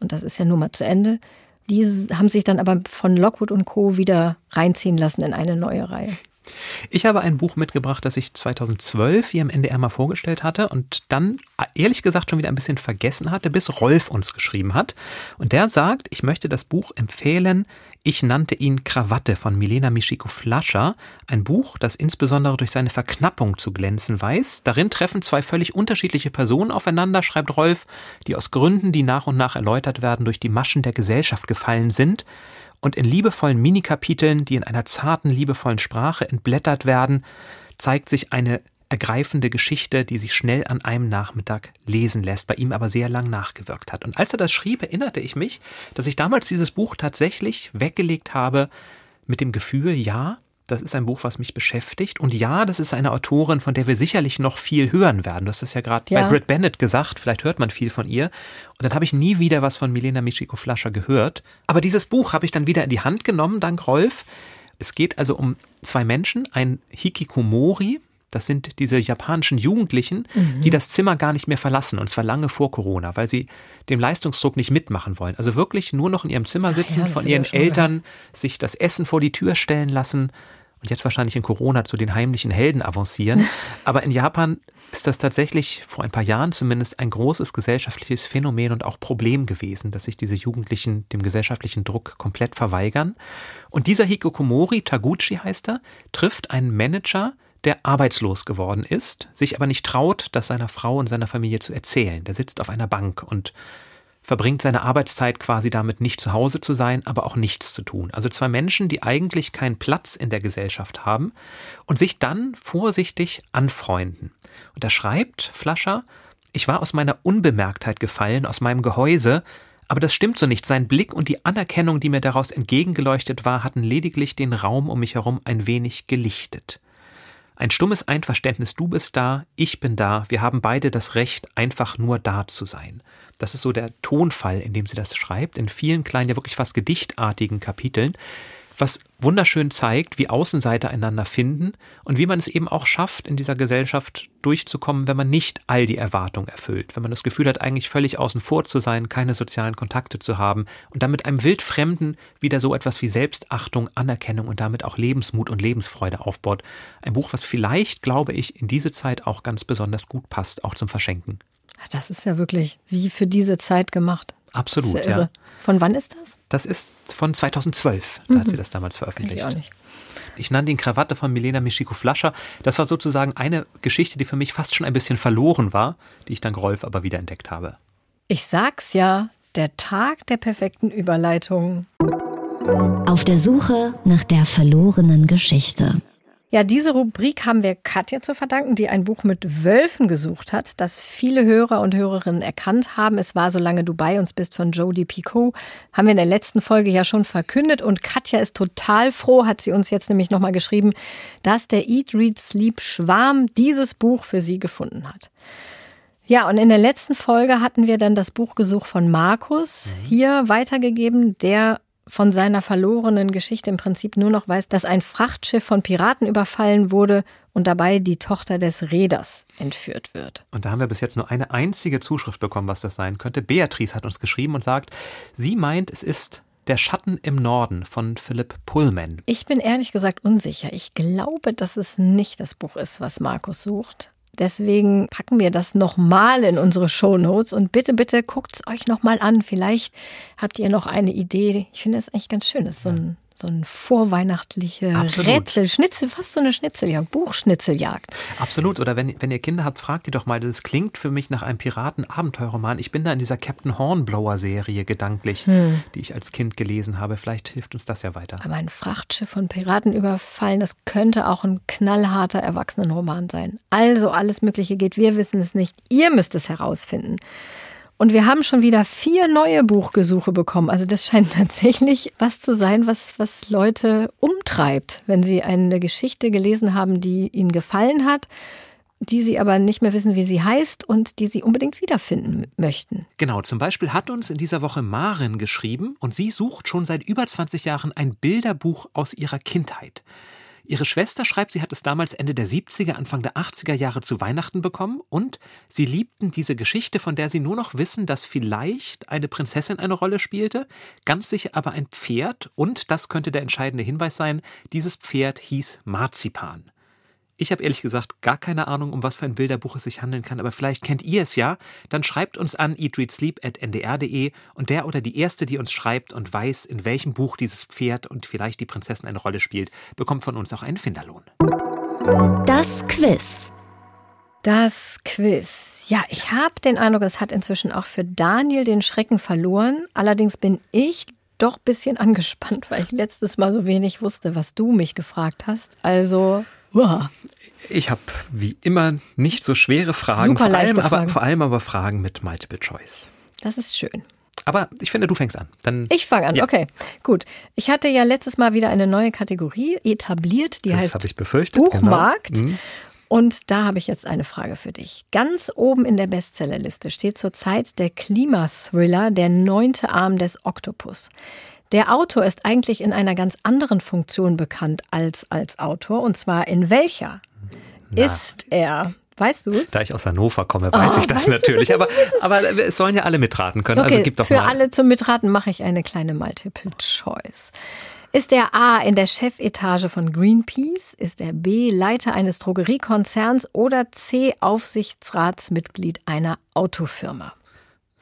und das ist ja nur mal zu Ende. Die haben sich dann aber von Lockwood und Co. wieder reinziehen lassen in eine neue Reihe. Ich habe ein Buch mitgebracht, das ich 2012 hier im NDR mal vorgestellt hatte und dann ehrlich gesagt schon wieder ein bisschen vergessen hatte, bis Rolf uns geschrieben hat. Und der sagt, ich möchte das Buch empfehlen. Ich nannte ihn Krawatte von Milena Mischiko Flascher. Ein Buch, das insbesondere durch seine Verknappung zu glänzen weiß. Darin treffen zwei völlig unterschiedliche Personen aufeinander, schreibt Rolf, die aus Gründen, die nach und nach erläutert werden, durch die Maschen der Gesellschaft gefallen sind und in liebevollen Minikapiteln, die in einer zarten, liebevollen Sprache entblättert werden, zeigt sich eine ergreifende Geschichte, die sich schnell an einem Nachmittag lesen lässt, bei ihm aber sehr lang nachgewirkt hat. Und als er das schrieb, erinnerte ich mich, dass ich damals dieses Buch tatsächlich weggelegt habe mit dem Gefühl, ja, das ist ein Buch, was mich beschäftigt. Und ja, das ist eine Autorin, von der wir sicherlich noch viel hören werden. Du hast es ja gerade ja. bei Britt Bennett gesagt. Vielleicht hört man viel von ihr. Und dann habe ich nie wieder was von Milena Michiko Flascher gehört. Aber dieses Buch habe ich dann wieder in die Hand genommen, dank Rolf. Es geht also um zwei Menschen, ein Hikikomori, das sind diese japanischen Jugendlichen, mhm. die das Zimmer gar nicht mehr verlassen, und zwar lange vor Corona, weil sie dem Leistungsdruck nicht mitmachen wollen. Also wirklich nur noch in ihrem Zimmer sitzen, ja, von ihren Eltern geil. sich das Essen vor die Tür stellen lassen und jetzt wahrscheinlich in Corona zu den heimlichen Helden avancieren. Aber in Japan ist das tatsächlich vor ein paar Jahren zumindest ein großes gesellschaftliches Phänomen und auch Problem gewesen, dass sich diese Jugendlichen dem gesellschaftlichen Druck komplett verweigern. Und dieser Hikokomori, Taguchi heißt er, trifft einen Manager, der arbeitslos geworden ist, sich aber nicht traut, das seiner Frau und seiner Familie zu erzählen. Der sitzt auf einer Bank und verbringt seine Arbeitszeit quasi damit, nicht zu Hause zu sein, aber auch nichts zu tun. Also zwei Menschen, die eigentlich keinen Platz in der Gesellschaft haben und sich dann vorsichtig anfreunden. Und da schreibt Flascher, ich war aus meiner Unbemerktheit gefallen, aus meinem Gehäuse, aber das stimmt so nicht. Sein Blick und die Anerkennung, die mir daraus entgegengeleuchtet war, hatten lediglich den Raum um mich herum ein wenig gelichtet. Ein stummes Einverständnis, du bist da, ich bin da, wir haben beide das Recht, einfach nur da zu sein. Das ist so der Tonfall, in dem sie das schreibt, in vielen kleinen, ja wirklich fast gedichtartigen Kapiteln, was wunderschön zeigt, wie Außenseiter einander finden und wie man es eben auch schafft, in dieser Gesellschaft durchzukommen, wenn man nicht all die Erwartungen erfüllt, wenn man das Gefühl hat, eigentlich völlig außen vor zu sein, keine sozialen Kontakte zu haben und damit einem Wildfremden wieder so etwas wie Selbstachtung, Anerkennung und damit auch Lebensmut und Lebensfreude aufbaut. Ein Buch, was vielleicht, glaube ich, in diese Zeit auch ganz besonders gut passt, auch zum Verschenken. Das ist ja wirklich wie für diese Zeit gemacht. Absolut, ja, ja. Von wann ist das? Das ist von 2012, da mhm. hat sie das damals veröffentlicht. Ich, auch nicht. ich nannte ihn Krawatte von Milena Mischiko Flascher. Das war sozusagen eine Geschichte, die für mich fast schon ein bisschen verloren war, die ich dann Rolf aber wieder entdeckt habe. Ich sag's ja, der Tag der perfekten Überleitung. Auf der Suche nach der verlorenen Geschichte. Ja, diese Rubrik haben wir Katja zu verdanken, die ein Buch mit Wölfen gesucht hat, das viele Hörer und Hörerinnen erkannt haben. Es war Solange du bei uns bist von Jodie Picot. Haben wir in der letzten Folge ja schon verkündet und Katja ist total froh, hat sie uns jetzt nämlich nochmal geschrieben, dass der Eat, Read, Sleep Schwarm dieses Buch für sie gefunden hat. Ja, und in der letzten Folge hatten wir dann das Buchgesuch von Markus mhm. hier weitergegeben, der von seiner verlorenen Geschichte im Prinzip nur noch weiß, dass ein Frachtschiff von Piraten überfallen wurde und dabei die Tochter des Reeders entführt wird. Und da haben wir bis jetzt nur eine einzige Zuschrift bekommen, was das sein könnte. Beatrice hat uns geschrieben und sagt, sie meint, es ist Der Schatten im Norden von Philipp Pullman. Ich bin ehrlich gesagt unsicher. Ich glaube, dass es nicht das Buch ist, was Markus sucht. Deswegen packen wir das nochmal in unsere Shownotes und bitte, bitte guckt es euch nochmal an. Vielleicht habt ihr noch eine Idee. Ich finde es eigentlich ganz schön. Das ist so ein so ein vorweihnachtliche Absolut. Rätsel, Schnitzel, fast so eine Schnitzeljagd, Buchschnitzeljagd. Absolut. Oder wenn, wenn ihr Kinder habt, fragt ihr doch mal, das klingt für mich nach einem Piraten-Abenteuerroman. Ich bin da in dieser Captain Hornblower-Serie gedanklich, hm. die ich als Kind gelesen habe. Vielleicht hilft uns das ja weiter. Aber ein Frachtschiff von Piraten überfallen, das könnte auch ein knallharter Erwachsenenroman sein. Also alles Mögliche geht, wir wissen es nicht. Ihr müsst es herausfinden. Und wir haben schon wieder vier neue Buchgesuche bekommen. Also das scheint tatsächlich was zu sein, was, was Leute umtreibt, wenn sie eine Geschichte gelesen haben, die ihnen gefallen hat, die sie aber nicht mehr wissen, wie sie heißt und die sie unbedingt wiederfinden möchten. Genau, zum Beispiel hat uns in dieser Woche Maren geschrieben und sie sucht schon seit über 20 Jahren ein Bilderbuch aus ihrer Kindheit. Ihre Schwester schreibt, sie hat es damals Ende der 70er, Anfang der 80er Jahre zu Weihnachten bekommen und sie liebten diese Geschichte, von der sie nur noch wissen, dass vielleicht eine Prinzessin eine Rolle spielte, ganz sicher aber ein Pferd und, das könnte der entscheidende Hinweis sein, dieses Pferd hieß Marzipan. Ich habe ehrlich gesagt gar keine Ahnung, um was für ein Bilderbuch es sich handeln kann, aber vielleicht kennt ihr es ja. Dann schreibt uns an eatreadsleep.ndr.de und der oder die Erste, die uns schreibt und weiß, in welchem Buch dieses Pferd und vielleicht die Prinzessin eine Rolle spielt, bekommt von uns auch einen Finderlohn. Das Quiz. Das Quiz. Ja, ich habe den Eindruck, es hat inzwischen auch für Daniel den Schrecken verloren. Allerdings bin ich doch ein bisschen angespannt, weil ich letztes Mal so wenig wusste, was du mich gefragt hast. Also ich habe wie immer nicht so schwere Fragen, Super vor allem, Fragen. aber vor allem aber Fragen mit Multiple Choice. Das ist schön. Aber ich finde, du fängst an. Dann, ich fange an, ja. okay. Gut. Ich hatte ja letztes Mal wieder eine neue Kategorie etabliert, die das heißt genau. Buchmarkt. Genau. Mhm. Und da habe ich jetzt eine Frage für dich. Ganz oben in der Bestsellerliste steht zurzeit der Klimathriller Der neunte Arm des Oktopus. Der Autor ist eigentlich in einer ganz anderen Funktion bekannt als als Autor. Und zwar in welcher Na. ist er? Weißt du es? Da ich aus Hannover komme, weiß oh, ich das natürlich. Das? Aber, aber es sollen ja alle mitraten können. Okay, also gib doch für mal. alle zum Mitraten mache ich eine kleine Multiple Choice. Ist er A in der Chefetage von Greenpeace? Ist er B Leiter eines Drogeriekonzerns oder C Aufsichtsratsmitglied einer Autofirma?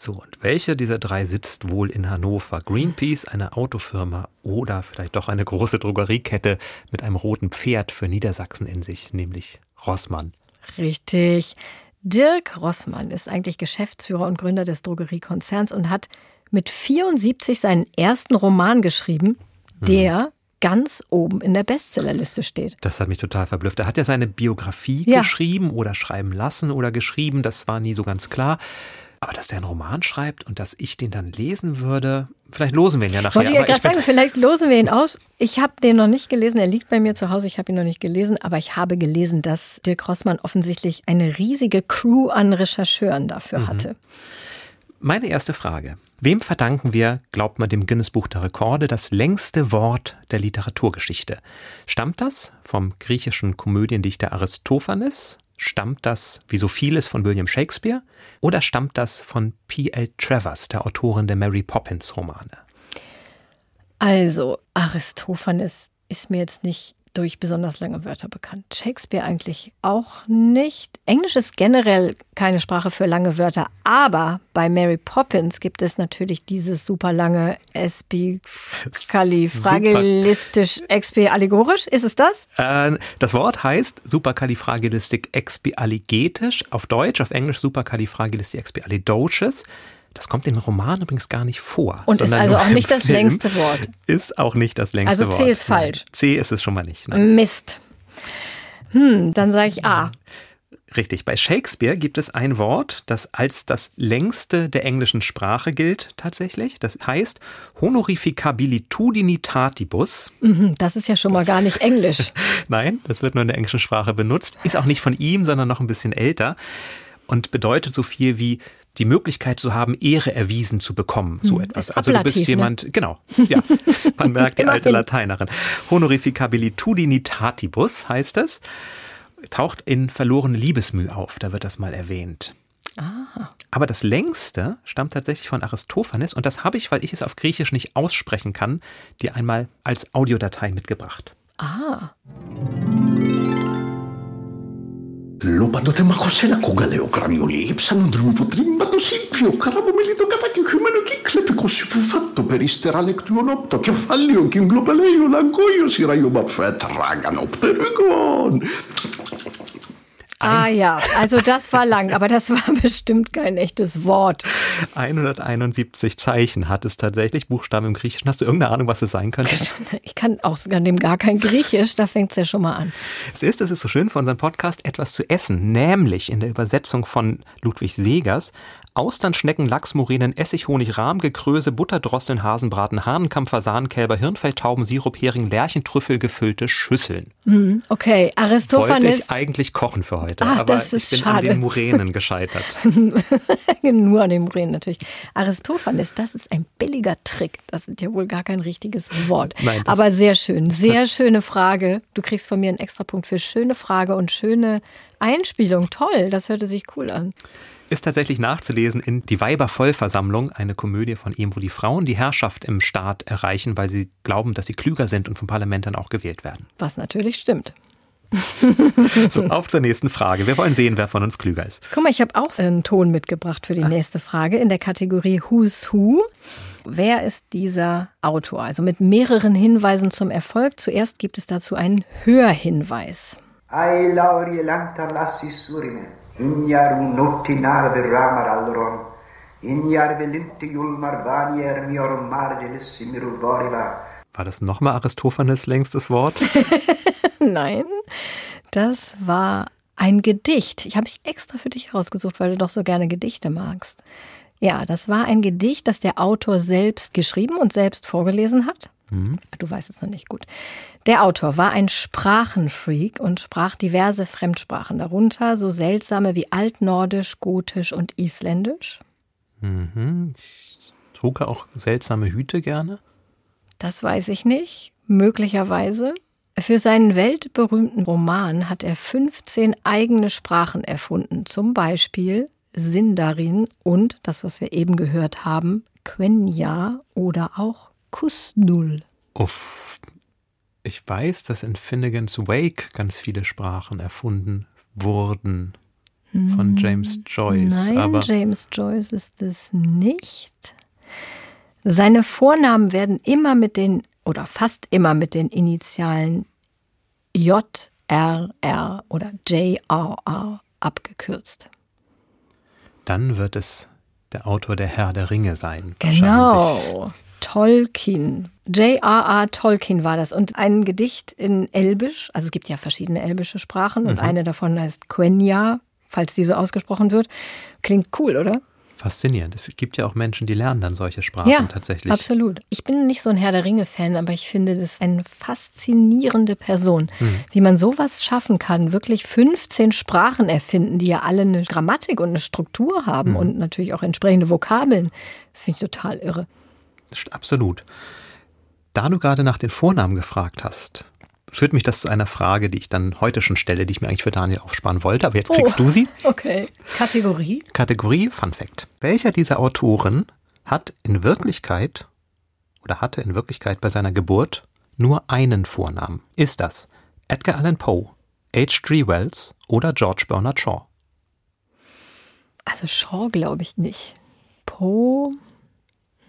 So, und welche dieser drei sitzt wohl in Hannover? Greenpeace, eine Autofirma oder vielleicht doch eine große Drogeriekette mit einem roten Pferd für Niedersachsen in sich, nämlich Rossmann. Richtig. Dirk Rossmann ist eigentlich Geschäftsführer und Gründer des Drogeriekonzerns und hat mit 74 seinen ersten Roman geschrieben, hm. der hm. ganz oben in der Bestsellerliste steht. Das hat mich total verblüfft. Er hat ja seine Biografie ja. geschrieben oder schreiben lassen oder geschrieben, das war nie so ganz klar. Aber dass der einen Roman schreibt und dass ich den dann lesen würde, vielleicht losen wir ihn ja nachher. Wollte ich ja gerade sagen, vielleicht losen wir ihn aus. Ich habe den noch nicht gelesen, er liegt bei mir zu Hause, ich habe ihn noch nicht gelesen, aber ich habe gelesen, dass Dirk Rossmann offensichtlich eine riesige Crew an Rechercheuren dafür mhm. hatte. Meine erste Frage. Wem verdanken wir, glaubt man dem Guinness Buch der Rekorde, das längste Wort der Literaturgeschichte? Stammt das vom griechischen Komödiendichter Aristophanes, Stammt das, wie so vieles, von William Shakespeare? Oder stammt das von P.L. Travers, der Autorin der Mary Poppins Romane? Also, Aristophanes ist mir jetzt nicht durch besonders lange Wörter bekannt. Shakespeare eigentlich auch nicht. Englisch ist generell keine Sprache für lange Wörter, aber bei Mary Poppins gibt es natürlich dieses super lange Espicalifragilistisch expialigorisch. Ist es das? Äh, das Wort heißt superkalifragilistik expialigetisch auf Deutsch, auf Englisch superkalifragilistik expialidocious. Das kommt in den Roman übrigens gar nicht vor. Und ist also auch nicht das Film längste Wort. Ist auch nicht das längste Wort. Also C ist falsch. C ist es schon mal nicht. Nein. Mist. Hm, dann sage ich A. Richtig. Bei Shakespeare gibt es ein Wort, das als das längste der englischen Sprache gilt tatsächlich. Das heißt honorificabilitudinitatibus. Mhm, das ist ja schon mal gar nicht Englisch. Nein, das wird nur in der englischen Sprache benutzt. Ist auch nicht von ihm, sondern noch ein bisschen älter und bedeutet so viel wie die Möglichkeit zu haben, Ehre erwiesen zu bekommen, so hm, etwas. Also du bist ne? jemand, ne? genau, ja, man merkt die alte Lateinerin. Honorificabilitudinitatibus heißt es, taucht in verlorene Liebesmüh auf, da wird das mal erwähnt. Aha. Aber das längste stammt tatsächlich von Aristophanes und das habe ich, weil ich es auf Griechisch nicht aussprechen kann, dir einmal als Audiodatei mitgebracht. Ah. Λόπαντο τε μαχωσένα κόγκαλε ο κραμιολί, ύψανον δρυμβοτρύν παντοσύπιο, καραμομιλί το κατακυκλωμένο κύκλε, πικόσι που φάτο περίστερα λεκτριονόπ, το κεφάλιο κύγκλο πελέιο, λαγκόιο σειραγιομπαφέ, τράγανο πτερυγόν. Ah ja, also das war lang, aber das war bestimmt kein echtes Wort. 171 Zeichen hat es tatsächlich, Buchstaben im Griechischen. Hast du irgendeine Ahnung, was es sein könnte? Ich kann außerdem gar kein Griechisch, da fängt es ja schon mal an. Es ist, es ist so schön für unseren Podcast, etwas zu essen, nämlich in der Übersetzung von Ludwig Segers Austernschnecken, Lachsmurenen, Essig, Honig, Rahm, Gekröse, Butterdrosseln, Hasenbraten, Hahnenkamm, Fasanenkälber, Hirnfeld, Tauben, Sirup, Hering, Lärchentrüffel, gefüllte Schüsseln. Hm, okay, Aristophanes. Wollte ich eigentlich kochen für heute, Ach, aber das ist ich bin schade. an den Murenen gescheitert. Nur an den Murenen natürlich. Aristophanes, das ist ein billiger Trick. Das ist ja wohl gar kein richtiges Wort. Nein, aber sehr schön, sehr schöne Frage. Du kriegst von mir einen Extrapunkt für schöne Frage und schöne Einspielung. Toll, das hörte sich cool an. Ist tatsächlich nachzulesen in Die Weibervollversammlung, eine Komödie von ihm, wo die Frauen die Herrschaft im Staat erreichen, weil sie glauben, dass sie klüger sind und vom Parlament dann auch gewählt werden. Was natürlich stimmt. So, auf zur nächsten Frage. Wir wollen sehen, wer von uns klüger ist. Guck mal, ich habe auch einen Ton mitgebracht für die nächste Frage in der Kategorie Who's Who. Wer ist dieser Autor? Also mit mehreren Hinweisen zum Erfolg. Zuerst gibt es dazu einen Hörhinweis. Ai lauri lantar lassis surime, ignar un notti narve ramar alloron, ignar velinte julmar vanier mior margelissimir voriva, War das nochmal Aristophanes längstes Wort? Nein, das war ein Gedicht. Ich habe es extra für dich rausgesucht, weil du doch so gerne Gedichte magst. Ja, das war ein Gedicht, das der Autor selbst geschrieben und selbst vorgelesen hat. Du weißt es noch nicht gut. Der Autor war ein Sprachenfreak und sprach diverse Fremdsprachen, darunter so seltsame wie Altnordisch, Gotisch und Isländisch. Mhm. Ich trug auch seltsame Hüte gerne. Das weiß ich nicht, möglicherweise. Für seinen weltberühmten Roman hat er 15 eigene Sprachen erfunden, zum Beispiel Sindarin und das, was wir eben gehört haben, Quenya oder auch Kusnul. Uff. Ich weiß, dass in Finnegans Wake ganz viele Sprachen erfunden wurden von James Joyce. Nein, aber James Joyce ist es nicht. Seine Vornamen werden immer mit den, oder fast immer mit den Initialen JRR oder JRR abgekürzt. dann wird es der Autor der Herr der Ringe sein. Genau. Tolkien. J.R.R. Tolkien war das. Und ein Gedicht in Elbisch, also es gibt ja verschiedene elbische Sprachen und eine davon heißt Quenya, falls die so ausgesprochen wird. Klingt cool, oder? Faszinierend. Es gibt ja auch Menschen, die lernen dann solche Sprachen ja, tatsächlich. absolut. Ich bin nicht so ein Herr der Ringe-Fan, aber ich finde das eine faszinierende Person, Hm. wie man sowas schaffen kann. Wirklich 15 Sprachen erfinden, die ja alle eine Grammatik und eine Struktur Hm. haben und natürlich auch entsprechende Vokabeln. Das finde ich total irre. Absolut. Da du gerade nach den Vornamen gefragt hast, führt mich das zu einer Frage, die ich dann heute schon stelle, die ich mir eigentlich für Daniel aufsparen wollte, aber jetzt kriegst Oh. du sie. Okay. Kategorie? Kategorie Fun Fact. Welcher dieser Autoren hat in Wirklichkeit oder hatte in Wirklichkeit bei seiner Geburt nur einen Vornamen? Ist das Edgar Allan Poe, H.G. Wells oder George Bernard Shaw? Also Shaw glaube ich nicht. Poe,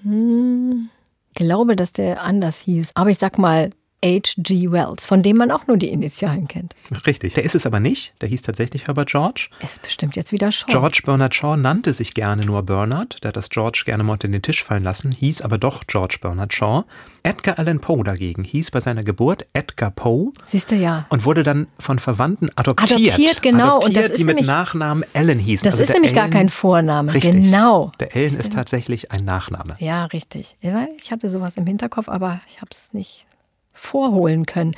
hm, glaube, dass der anders hieß. Aber ich sag mal H.G. Wells, von dem man auch nur die Initialen kennt. Richtig. Der ist es aber nicht. Der hieß tatsächlich Herbert George. Es ist bestimmt jetzt wieder Shaw. George Bernard Shaw nannte sich gerne nur Bernard, der hat das George gerne mal unter den Tisch fallen lassen, hieß aber doch George Bernard Shaw. Edgar Allan Poe dagegen hieß bei seiner Geburt Edgar Poe Siehst du ja. und wurde dann von Verwandten adoptiert. Adoptiert, genau. Und Adoptiert, das ist die mit nämlich- Nachnamen Allen hießen. Das Also ist nämlich gar Allen- kein Vorname. Richtig. Genau. Der Ellen ist tatsächlich ein Nachname. Ja, richtig. Ich hatte sowas im Hinterkopf, aber ich habe es nicht vorholen können.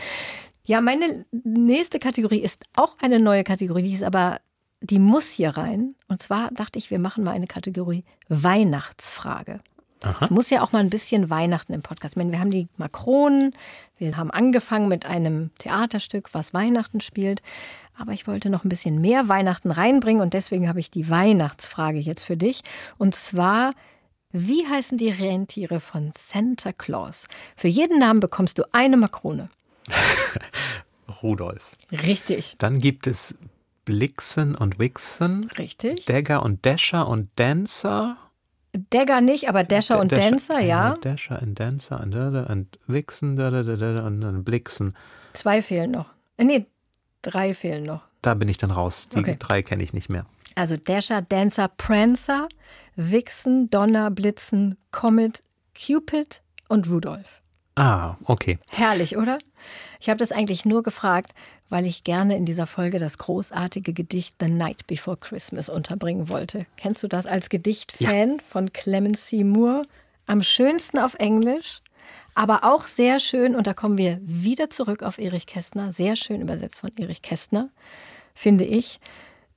Ja, meine nächste Kategorie ist auch eine neue Kategorie, die ist aber, die muss hier rein. Und zwar dachte ich, wir machen mal eine Kategorie Weihnachtsfrage. Es muss ja auch mal ein bisschen Weihnachten im Podcast. Ich meine, wir haben die Makronen, wir haben angefangen mit einem Theaterstück, was Weihnachten spielt. Aber ich wollte noch ein bisschen mehr Weihnachten reinbringen und deswegen habe ich die Weihnachtsfrage jetzt für dich. Und zwar, wie heißen die Rentiere von Santa Claus? Für jeden Namen bekommst du eine Makrone. Rudolf. Richtig. Dann gibt es Blixen und Wixen. Richtig. Dagger und Dasher und Dancer. Dagger nicht, aber Dasher und Dasher- Dancer, ja. Dasher und Dancer und, und Wixen und Blixen. Zwei fehlen noch. Äh, Nee, drei fehlen noch. Da bin ich dann raus. Die Okay. drei kenne ich nicht mehr. Also Dasher, Dancer, Prancer, Vixen, Donner, Blitzen, Comet, Cupid und Rudolph. Ah, okay. Herrlich, oder? Ich habe das eigentlich nur gefragt, weil ich gerne in dieser Folge das großartige Gedicht The Night Before Christmas unterbringen wollte. Kennst du das als Gedichtfan von Clemency Moore? Am schönsten auf Englisch, aber auch sehr schön, und da kommen wir wieder zurück auf Erich Kästner, sehr schön übersetzt von Erich Kästner, finde ich.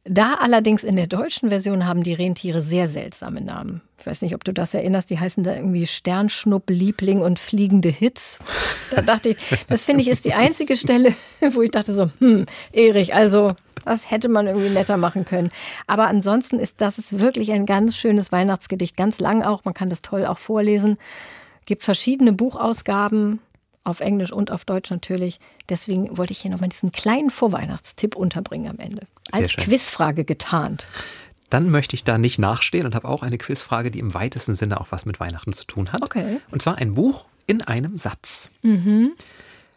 Da allerdings in der deutschen Version haben die Rentiere sehr seltsame Namen. Ich weiß nicht, ob du das erinnerst, die heißen da irgendwie Sternschnupp, Liebling und fliegende Hits. Da dachte ich, das finde ich ist die einzige Stelle, wo ich dachte so, hm, Erich, also das hätte man irgendwie netter machen können. Aber ansonsten ist das ist wirklich ein ganz schönes Weihnachtsgedicht, ganz lang auch, man kann das toll auch vorlesen. Gibt verschiedene Buchausgaben, auf Englisch und auf Deutsch natürlich. Deswegen wollte ich hier nochmal diesen kleinen Vorweihnachtstipp unterbringen am Ende. Sehr Als schön. Quizfrage getarnt. Dann möchte ich da nicht nachstehen und habe auch eine Quizfrage, die im weitesten Sinne auch was mit Weihnachten zu tun hat. Okay. Und zwar ein Buch in einem Satz.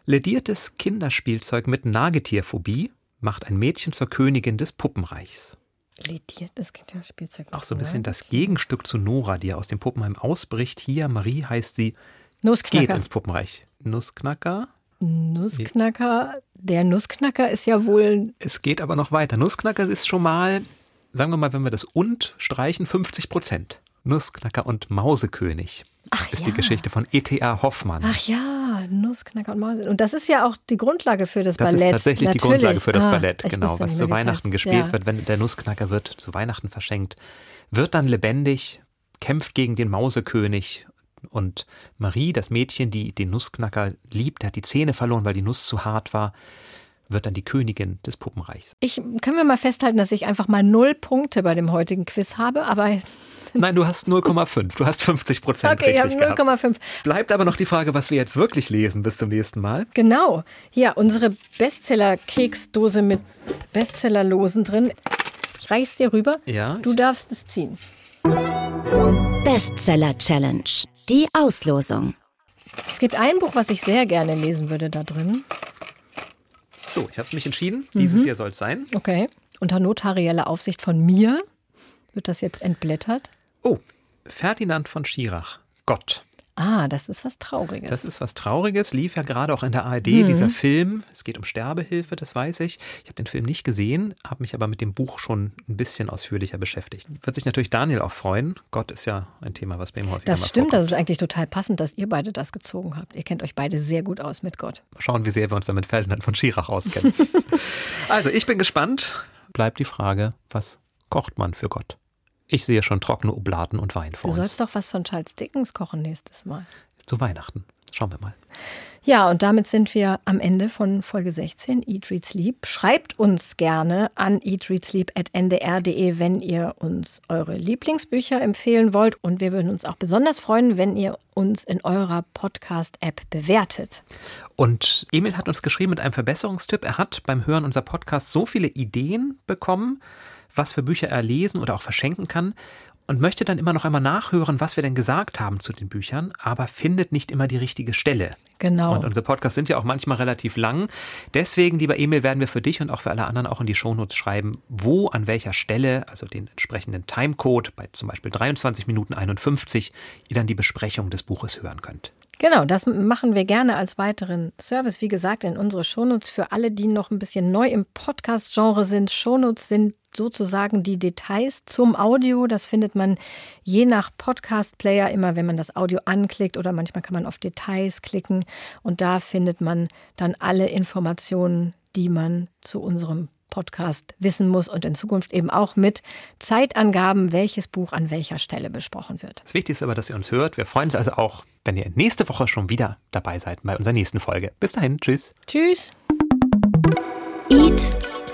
Lediertes Kinderspielzeug mit Nagetierphobie macht ein Mädchen zur Königin des Puppenreichs. Lediertes Kinderspielzeug. Auch so ein bisschen das Gegenstück zu Nora, die ja aus dem Puppenheim ausbricht. Hier, Marie heißt sie, geht ins Puppenreich. Nussknacker. Nussknacker. Der Nussknacker ist ja wohl. Es geht aber noch weiter. Nussknacker ist schon mal, sagen wir mal, wenn wir das und streichen, 50 Prozent. Nussknacker und Mausekönig Ach ist ja. die Geschichte von E.T.A. Hoffmann. Ach ja, Nussknacker und Maus. Und das ist ja auch die Grundlage für das, Das Ballett. ist tatsächlich die Natürlich. Grundlage für das Ah, Ballett, genau, was zu Weihnachten heißt. gespielt ja. wird, wenn der Nussknacker wird zu Weihnachten verschenkt, wird dann lebendig, kämpft gegen den Mausekönig und Marie, das Mädchen, die den Nussknacker liebt, der hat die Zähne verloren, weil die Nuss zu hart war, wird dann die Königin des Puppenreichs. Ich können wir mal festhalten, dass ich einfach mal null Punkte bei dem heutigen Quiz habe, aber Nein, du hast 0,5, du hast 50 Prozent okay, ich habe richtig gehabt. 0,5. Bleibt aber noch die Frage, was wir jetzt wirklich lesen bis zum nächsten Mal. Genau. Hier, unsere Bestseller-Keksdose mit Bestsellerlosen drin. Ich reich's dir rüber. Ja, Du darfst es ziehen. Bestseller Challenge. Die Auslosung. Es gibt ein Buch, was ich sehr gerne lesen würde da drin. So, ich habe mich entschieden, Mhm. dieses hier soll es sein. Okay. Unter notarieller Aufsicht von mir wird das jetzt entblättert. Oh, Ferdinand von Schirach, Gott. Ah, das ist was Trauriges. Das ist was Trauriges, lief ja gerade auch in der ARD, Mhm. dieser Film. Es geht um Sterbehilfe, das weiß ich. Ich habe den Film nicht gesehen, habe mich aber mit dem Buch schon ein bisschen ausführlicher beschäftigt. Wird sich natürlich Daniel auch freuen. Gott ist ja ein Thema, was bei ihm häufig das stimmt, das ist eigentlich total passend, dass ihr beide das gezogen habt. Ihr kennt euch beide sehr gut aus mit Gott. Mal schauen, wie sehr wir uns damit Ferdinand von Schirach auskennen. also, ich bin gespannt. Bleibt die Frage, was kocht man für Gott? Ich sehe schon trockene Oblaten und Wein vor Du uns. sollst doch was von Charles Dickens kochen nächstes Mal. Zu Weihnachten. Schauen wir mal. Ja, und damit sind wir am Ende von Folge 16, Eat, Read, Sleep. Schreibt uns gerne an eatreadsleep.ndr.de, wenn ihr uns eure Lieblingsbücher empfehlen wollt. Und wir würden uns auch besonders freuen, wenn ihr uns in eurer Podcast-App bewertet. Und Emil hat uns geschrieben mit einem Verbesserungstipp. Er hat beim Hören unserer Podcast so viele Ideen bekommen, was für Bücher er lesen oder auch verschenken kann und möchte dann immer noch einmal nachhören, was wir denn gesagt haben zu den Büchern, aber findet nicht immer die richtige Stelle. Genau. Und unsere Podcasts sind ja auch manchmal relativ lang. Deswegen, lieber Emil, werden wir für dich und auch für alle anderen auch in die Shownotes schreiben, wo, an welcher Stelle, also den entsprechenden Timecode, bei zum Beispiel 23 Minuten 51, ihr dann die Besprechung des Buches hören könnt. Genau, das machen wir gerne als weiteren Service. Wie gesagt, in unsere Shownotes für alle, die noch ein bisschen neu im Podcast-Genre sind. Shownotes sind sozusagen die Details zum Audio. Das findet man je nach Podcast-Player immer, wenn man das Audio anklickt oder manchmal kann man auf Details klicken und da findet man dann alle Informationen, die man zu unserem Podcast wissen muss und in Zukunft eben auch mit Zeitangaben, welches Buch an welcher Stelle besprochen wird. Das Wichtigste ist aber, dass ihr uns hört. Wir freuen uns also auch, wenn ihr nächste Woche schon wieder dabei seid bei unserer nächsten Folge. Bis dahin, tschüss. Tschüss! Eat,